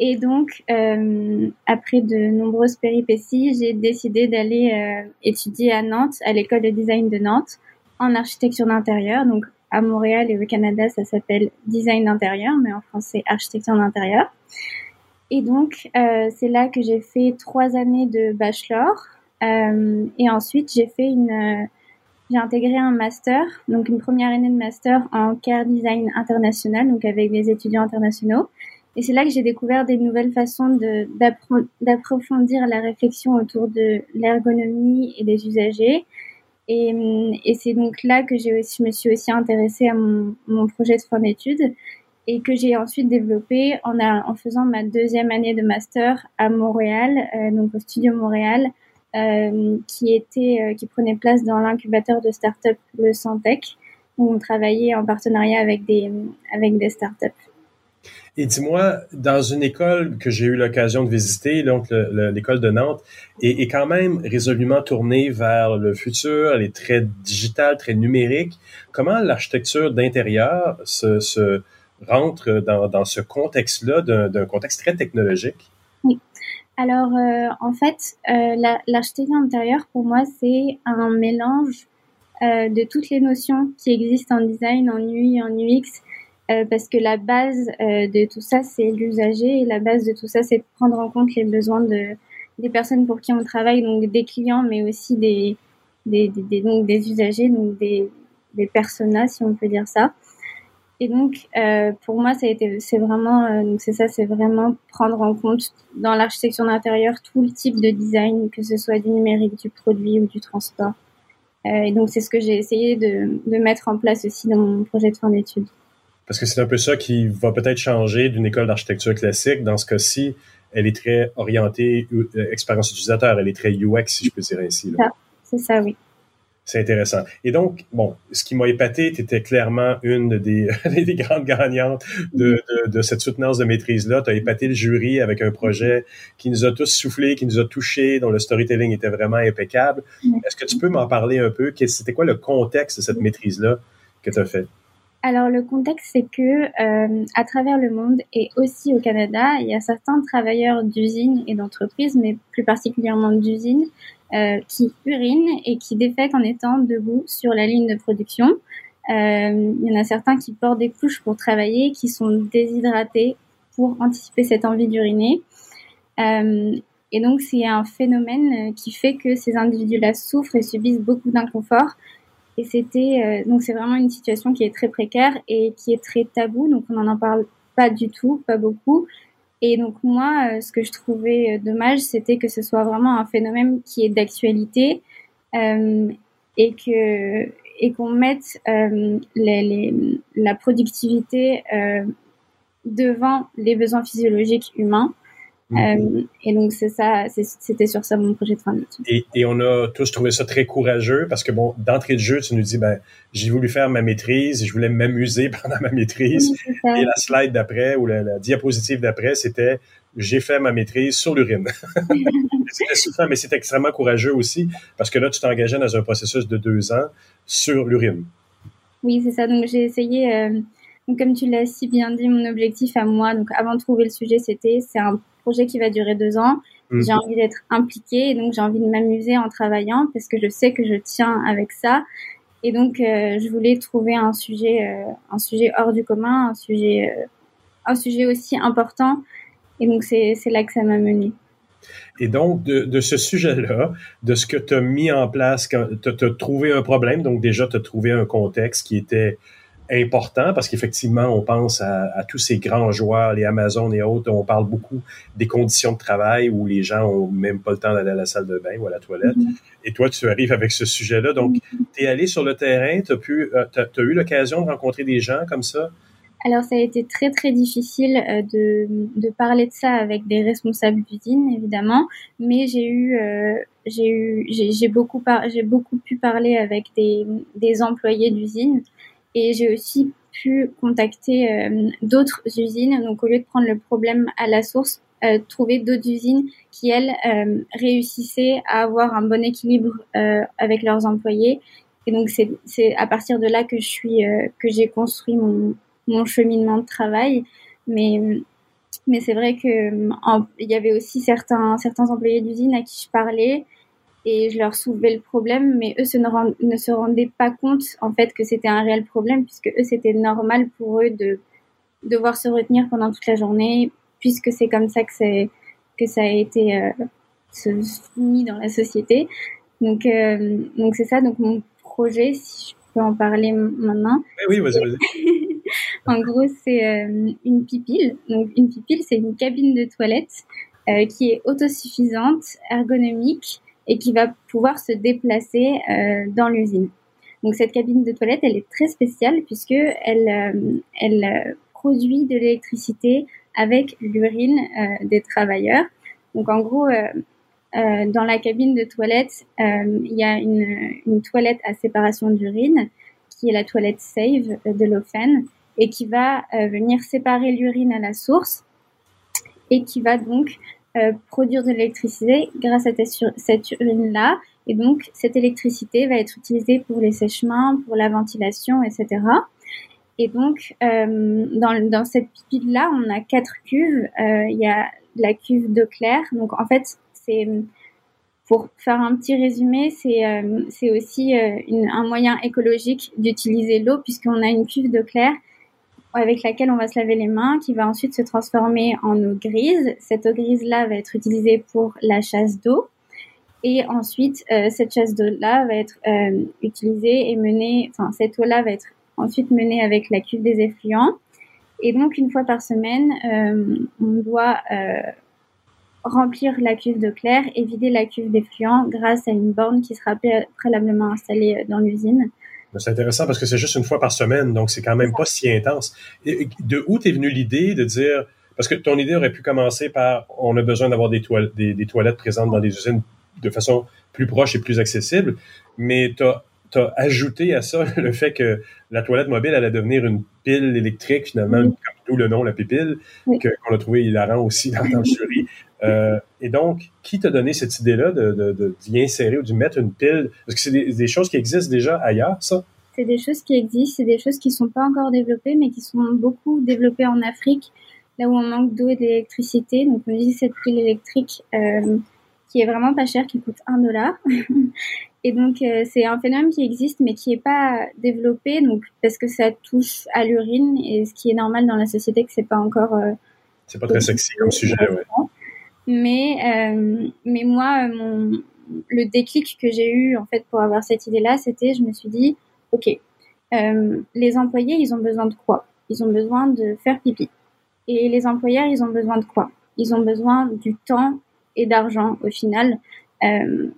Et donc, euh, après de nombreuses péripéties, j'ai décidé d'aller euh, étudier à Nantes, à l'école de design de Nantes, en architecture d'intérieur, donc à Montréal et au Canada, ça s'appelle design d'intérieur, mais en français architecture d'intérieur. Et donc, euh, c'est là que j'ai fait trois années de bachelor. Euh, et ensuite, j'ai fait une, euh, j'ai intégré un master, donc une première année de master en care design international, donc avec des étudiants internationaux. Et c'est là que j'ai découvert des nouvelles façons d'approfondir la réflexion autour de l'ergonomie et des usagers, et, et c'est donc là que j'ai aussi, je me suis aussi intéressée à mon, mon projet de fin d'études et que j'ai ensuite développé en, en faisant ma deuxième année de master à Montréal, euh, donc au Studio Montréal, euh, qui était, euh, qui prenait place dans l'incubateur de start-up le Santec, où on travaillait en partenariat avec des, avec des start-up. Et dis-moi, dans une école que j'ai eu l'occasion de visiter, donc l'école de Nantes, est, quand même résolument tournée vers le futur, elle est très digitale, très numérique. Comment l'architecture d'intérieur se, rentre dans, ce contexte-là, d'un contexte très technologique? Oui. Alors, euh, en fait, euh, l'architecture d'intérieur, pour moi, c'est un mélange euh, de toutes les notions qui existent en design, en UI, en UX, euh, parce que la base euh, de tout ça, c'est l'usager et la base de tout ça, c'est de prendre en compte les besoins de, des personnes pour qui on travaille, donc des clients, mais aussi des, donc des usagers, donc des, des personas, si on peut dire ça. Et donc, euh, pour moi, c'est vraiment, c'est ça, c'est vraiment prendre en compte dans l'architecture d'intérieur tout le type de design, que ce soit du numérique, du produit ou du transport. Et donc, c'est ce que j'ai essayé de, de mettre en place aussi dans mon projet de fin d'études. Parce que c'est un peu ça qui va peut-être changer d'une école d'architecture classique. Dans ce cas-ci, elle est très orientée euh, expérience utilisateur, elle est très UX, si je peux dire ainsi. C'est ça, oui. C'est intéressant. Et donc, bon, ce qui m'a épaté, tu étais clairement une des, des grandes gagnantes de, de, de cette soutenance de maîtrise-là. Tu as épaté le jury avec un projet qui nous a tous soufflé, qui nous a touchés, dont le storytelling était vraiment impeccable. Est-ce que tu peux m'en parler un peu? C'était quoi le contexte de cette maîtrise-là que tu as fait? Alors le contexte, c'est que euh, à travers le monde et aussi au Canada, il y a certains travailleurs d'usines et d'entreprises, mais plus particulièrement d'usines, euh, qui urinent et qui défèquent en étant debout sur la ligne de production. Euh, il y en a certains qui portent des couches pour travailler, qui sont déshydratés pour anticiper cette envie d'uriner. Euh, et donc c'est un phénomène qui fait que ces individus-là souffrent et subissent beaucoup d'inconfort et c'était euh, donc c'est vraiment une situation qui est très précaire et qui est très tabou, donc on n'en parle pas du tout, pas beaucoup. Et donc moi, euh, ce que je trouvais euh, dommage, c'était que ce soit vraiment un phénomène qui est d'actualité euh, et que et qu'on mette euh, les, les, la productivité devant les besoins physiologiques humains. Mhm. Euh, et donc, c'est ça, c'était sur ça mon projet de d'études. Et, et, on a tous trouvé ça très courageux parce que, bon, d'entrée de jeu, tu nous dis, ben, j'ai voulu faire ma maîtrise, je voulais m'amuser pendant ma maîtrise. et la slide d'après ou la, diapositive d'après, c'était, j'ai fait ma maîtrise sur l'urine. c'était souffrant, mais c'est extrêmement courageux aussi parce que là, tu t'engageais dans un processus de deux ans sur l'urine. Oui, c'est ça. Donc, j'ai essayé, euh, Donc, comme tu l'as si bien dit, mon objectif à moi, donc avant de trouver le sujet, c'était c'est un projet qui va durer deux ans. Mmh. J'ai envie d'être impliquée et donc j'ai envie de m'amuser en travaillant parce que je sais que je tiens avec ça. Et donc, euh, je voulais trouver un sujet, euh, un sujet hors du commun, un sujet, euh, un sujet aussi important. Et donc, c'est là que ça m'a mené. Et donc, de, de ce sujet-là, de ce que tu as mis en place, tu as, trouvé un problème, donc déjà, tu as trouvé un contexte qui était important parce qu'effectivement, on pense à, à, tous ces grands joueurs, les Amazon et autres, on parle beaucoup des conditions de travail où les gens ont même pas le temps d'aller à la salle de bain ou à la toilette. Mm-hmm. Et toi, tu arrives avec ce sujet-là. Donc, mm-hmm. tu es allé sur le terrain, tu as, pu, euh, as eu l'occasion de rencontrer des gens comme ça? Alors ça a été très très difficile euh, de, de parler de ça avec des responsables d'usine évidemment, mais j'ai eu euh, j'ai eu j'ai beaucoup j'ai beaucoup pu parler avec des, des employés d'usine et j'ai aussi pu contacter euh, d'autres usines. Donc au lieu de prendre le problème à la source, trouver d'autres usines qui elles réussissaient à avoir un bon équilibre avec leurs employés. Et donc c'est à partir de là que je suis que j'ai construit mon mon cheminement de travail. Mais, mais c'est vrai que il y avait aussi certains, certains employés d'usine à qui je parlais et je leur soulevais le problème, mais eux se ne, ne se rendaient pas compte en fait que c'était un réel problème puisque eux c'était normal pour eux de devoir se retenir pendant toute la journée puisque c'est comme ça que c'est que ça a été euh, mis dans la société. Donc euh, donc c'est ça donc mon projet si je peux en parler maintenant. Oui, vas-y, vas-y. en gros, c'est euh, une pipile. Donc, une pipile, c'est une cabine de toilette euh, qui est autosuffisante, ergonomique et qui va pouvoir se déplacer euh, dans l'usine. Donc, cette cabine de toilette, elle est très spéciale puisque elle, elle produit de l'électricité avec l'urine des travailleurs. Donc, en gros, dans la cabine de toilette, il y a une, une toilette à séparation d'urine qui est la toilette Save de l'OFEN et qui va euh, venir séparer l'urine à la source et qui va donc euh, produire de l'électricité grâce à cette urine-là. Et donc, cette électricité va être utilisée pour les sèchements, pour la ventilation, etc. Et donc, euh, dans, dans, cette pipide-là, on a quatre cuves. Il y a la cuve d'eau claire. Donc, en fait, c'est pour faire un petit résumé, c'est c'est aussi une, un moyen écologique d'utiliser l'eau puisqu'on a une cuve d'eau claire avec laquelle on va se laver les mains, qui va ensuite se transformer en eau grise. Cette eau grise-là va être utilisée pour la chasse d'eau. Et ensuite, euh, cette chasse d'eau-là va être euh, utilisée et menée, enfin, cette eau-là va être ensuite menée avec la cuve des effluents. Et donc, une fois par semaine, euh, on doit remplir la cuve d'eau claire et vider la cuve d'effluents grâce à une borne qui sera préalablement installée dans l'usine. C'est intéressant parce que c'est juste une fois par semaine, donc c'est quand même pas si intense. de où t'es venue l'idée de dire, parce que ton idée aurait pu commencer par, on a besoin d'avoir des, toilettes, des, toilettes présentes dans des usines de façon plus proche et plus accessible, mais t'as as ajouté à ça le fait que la toilette mobile allait devenir une pile électrique, finalement, comme d'où le nom, la pipile, qu'on a trouvé hilarant aussi dans, dans le jury. Euh, et donc, qui t'a donné cette idée-là de, de, de, d'y insérer ou d'y mettre une pile? Parce que c'est des, des, choses qui existent déjà ailleurs, ça? C'est des choses qui existent, c'est des choses qui sont pas encore développées, mais qui sont beaucoup développées en Afrique, là où on manque d'eau et d'électricité. Donc, on utilise cette pile électrique euh, qui est vraiment pas chère, qui coûte un dollar. et donc, euh, c'est un phénomène qui existe, mais qui est pas développé, donc parce que ça touche à l'urine, et ce qui est normal dans la société, que c'est pas encore... C'est pas très sexy comme sujet, ouais. Mais, euh, mais moi, mon, le déclic que j'ai eu en fait pour avoir cette idée-là, c'était, je me suis dit, ok, euh, les employés, ils ont besoin de quoi? Ils ont besoin de faire pipi. Et les employeurs, ils ont besoin de quoi? Ils ont besoin du temps et d'argent au final euh,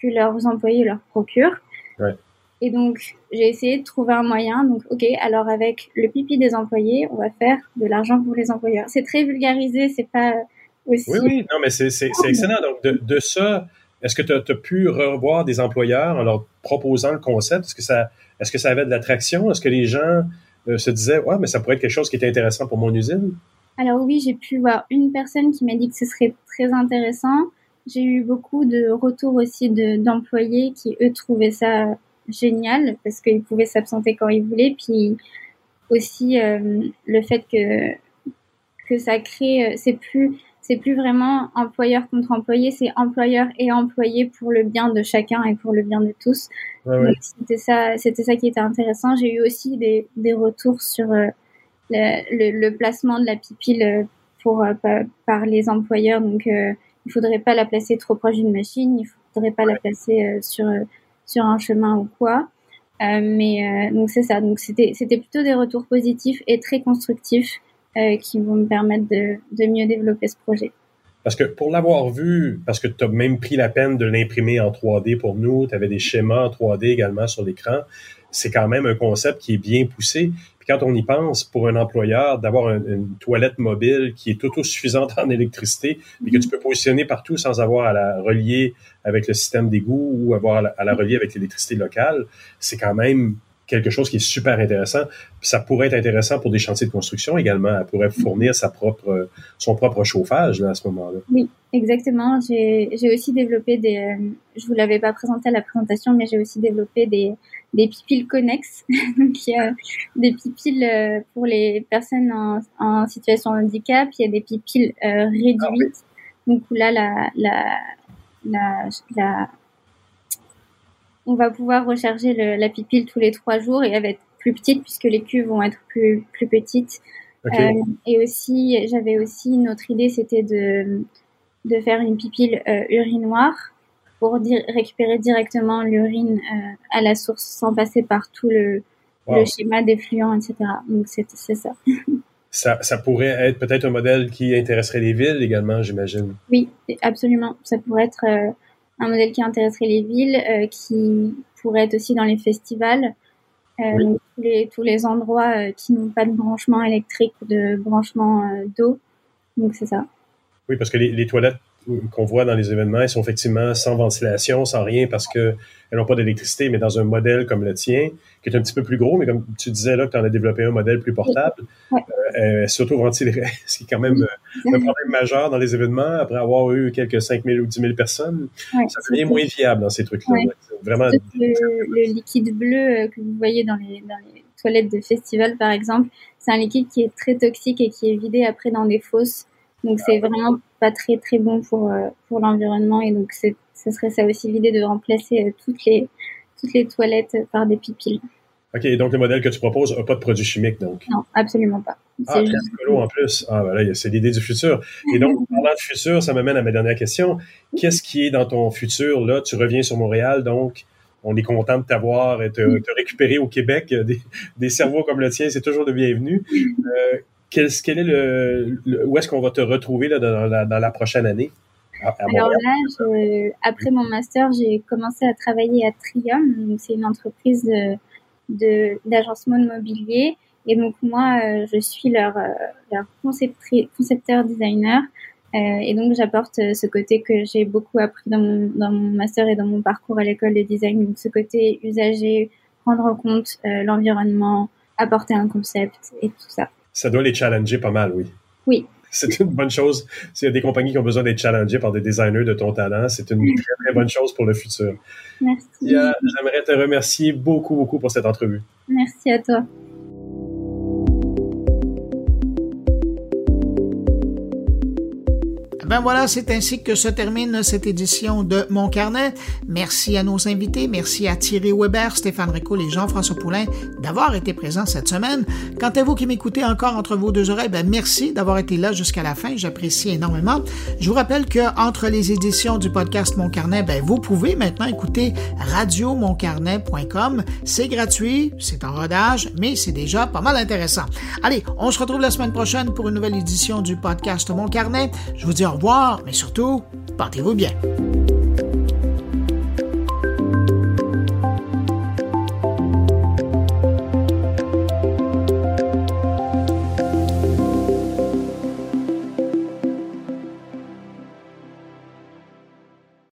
que leurs employés leur procurent. Ouais. Et donc, j'ai essayé de trouver un moyen. Donc, ok, alors avec le pipi des employés, on va faire de l'argent pour les employeurs. C'est très vulgarisé, c'est pas oui, oui, non, mais c'est excellent. Donc, de, de ça, est-ce que tu as, pu revoir des employeurs en leur proposant le concept? Est-ce que ça, est-ce que ça avait de l'attraction? Est-ce que les gens euh, se disaient, ouais, mais ça pourrait être quelque chose qui est intéressant pour mon usine? Alors oui, j'ai pu voir une personne qui m'a dit que ce serait très intéressant. J'ai eu beaucoup de retours aussi d'employés qui, eux, trouvaient ça génial parce qu'ils pouvaient s'absenter quand ils voulaient. Puis aussi le fait que que ça crée, c'est plus c'est plus vraiment employeur contre employé, c'est employeur et employé pour le bien de chacun et pour le bien de tous. C'était ça, c'était ça qui était intéressant. J'ai eu aussi des, des retours sur le, le, placement de la pipille pour par, les employeurs. Donc, il faudrait pas la placer trop proche d'une machine, il faudrait pas la placer sur sur un chemin ou quoi. Euh, mais euh, donc c'est ça. Donc c'était c'était plutôt des retours positifs et très constructifs euh, qui vont me permettre de, de mieux développer ce projet. Parce que pour l'avoir vu, parce que tu as même pris la peine de l'imprimer en 3D pour nous, tu avais des schémas en 3D également sur l'écran, c'est quand même un concept qui est bien poussé. Puis quand on y pense, pour un employeur, d'avoir une toilette mobile qui est autosuffisante en électricité, et que tu peux positionner partout sans avoir à la relier avec le système d'égout ou avoir à la relier avec l'électricité locale, c'est quand même quelque chose qui est super intéressant. ça pourrait être intéressant pour des chantiers de construction également. Elle pourrait fournir sa propre, son propre chauffage là, à ce moment-là. Oui, exactement. J'ai aussi développé des. Euh, je vous l'avais pas présenté à la présentation, mais j'ai aussi développé des, des pipiles connexes, donc il y a des pipiles euh, pour les personnes en, en, situation de handicap. Il y a des pipiles euh, réduites. Ah donc là, la, la, la, la on va pouvoir recharger le, la pipille tous les trois jours et elle va être plus petite puisque les cuves vont être plus, plus petites. Euh, et aussi, j'avais aussi une autre idée, c'était de, de faire une pipille euh, urinoire pour récupérer directement l'urine euh, à la source sans passer par tout le, le schéma d'effluent, etc. Donc c'est ça. ça. Ça pourrait être peut-être un modèle qui intéresserait les villes également, j'imagine. Oui, absolument. Ça pourrait être euh, un modèle qui intéresserait les villes, euh, qui pourrait être aussi dans les festivals, euh, tous, les, tous les endroits euh, qui n'ont pas de branchement électrique ou de branchement d'eau. Donc c'est ça. Oui, parce que les, les toilettes qu'on voit dans les événements, elles sont effectivement sans ventilation, sans rien, parce qu'elles n'ont pas d'électricité, mais dans un modèle comme le tien, qui est un petit peu plus gros, mais comme tu disais là, que tu en as développé un modèle plus portable, ouais. Euh, s'auto-ventilerait, ce qui est quand même euh, un problème majeur dans les événements, après avoir eu quelques 5 000 ou 10 000 personnes, ça devient moins viable dans ces trucs-là. Vraiment... Le, liquide bleu euh, que vous voyez dans les, dans les toilettes de festival, par exemple, c'est un liquide qui est très toxique et qui est vidé après dans des fosses. Donc c'est vraiment pas très très bon pour euh, pour l'environnement et donc ce serait ça aussi l'idée de remplacer toutes les toutes les toilettes par des pipiles. OK, donc le modèle que tu proposes n'a pas de produits chimiques, donc? Non, absolument pas. Ah, très écolo en plus. Ah, ben là, c'est l'idée du futur. Et donc, parlant de futur, ça m'amène à ma dernière question. Qu'est-ce qui est dans ton futur, là? Tu reviens sur Montréal, donc on est content de t'avoir et te, te récupérer au Québec. Des, des cerveaux comme le tien, c'est toujours de bienvenue. Euh, quel, quel est le, où est-ce qu'on va te retrouver là, dans, la, dans la prochaine année? Alors là, je, après mon master, j'ai commencé à travailler à Trium. C'est une entreprise de, d'agencement de, mobilier. Et donc moi, euh, je suis leur, euh, leur concepteur designer. Euh, et donc j'apporte ce côté que j'ai beaucoup appris dans mon, dans mon master et dans mon parcours à l'école de design. Donc ce côté usager, prendre en compte l'environnement, apporter un concept et tout ça ça doit les challenger pas mal, oui. Oui. C'est une bonne chose. S'il y a des compagnies qui ont besoin d'être challengées par des designers de ton talent, c'est une très, très bonne chose pour le futur. Merci. J'aimerais te remercier beaucoup, beaucoup pour cette entrevue. Merci à toi. Ben voilà, c'est ainsi que se termine cette édition de Mon Carnet. Merci à nos invités, merci à Thierry Weber, Stéphane Rico et Jean-François Poulain d'avoir été présents cette semaine. Quant à vous qui m'écoutez encore entre vos deux oreilles, ben merci d'avoir été là jusqu'à la fin, j'apprécie énormément. Je vous rappelle que entre les éditions du podcast Mon Carnet, ben vous pouvez maintenant écouter radiomoncarnet.com. C'est gratuit, c'est en rodage, mais c'est déjà pas mal intéressant. Allez, on se retrouve la semaine prochaine pour une nouvelle édition du podcast Mon Carnet. Je vous dis au revoir mais surtout, portez-vous bien.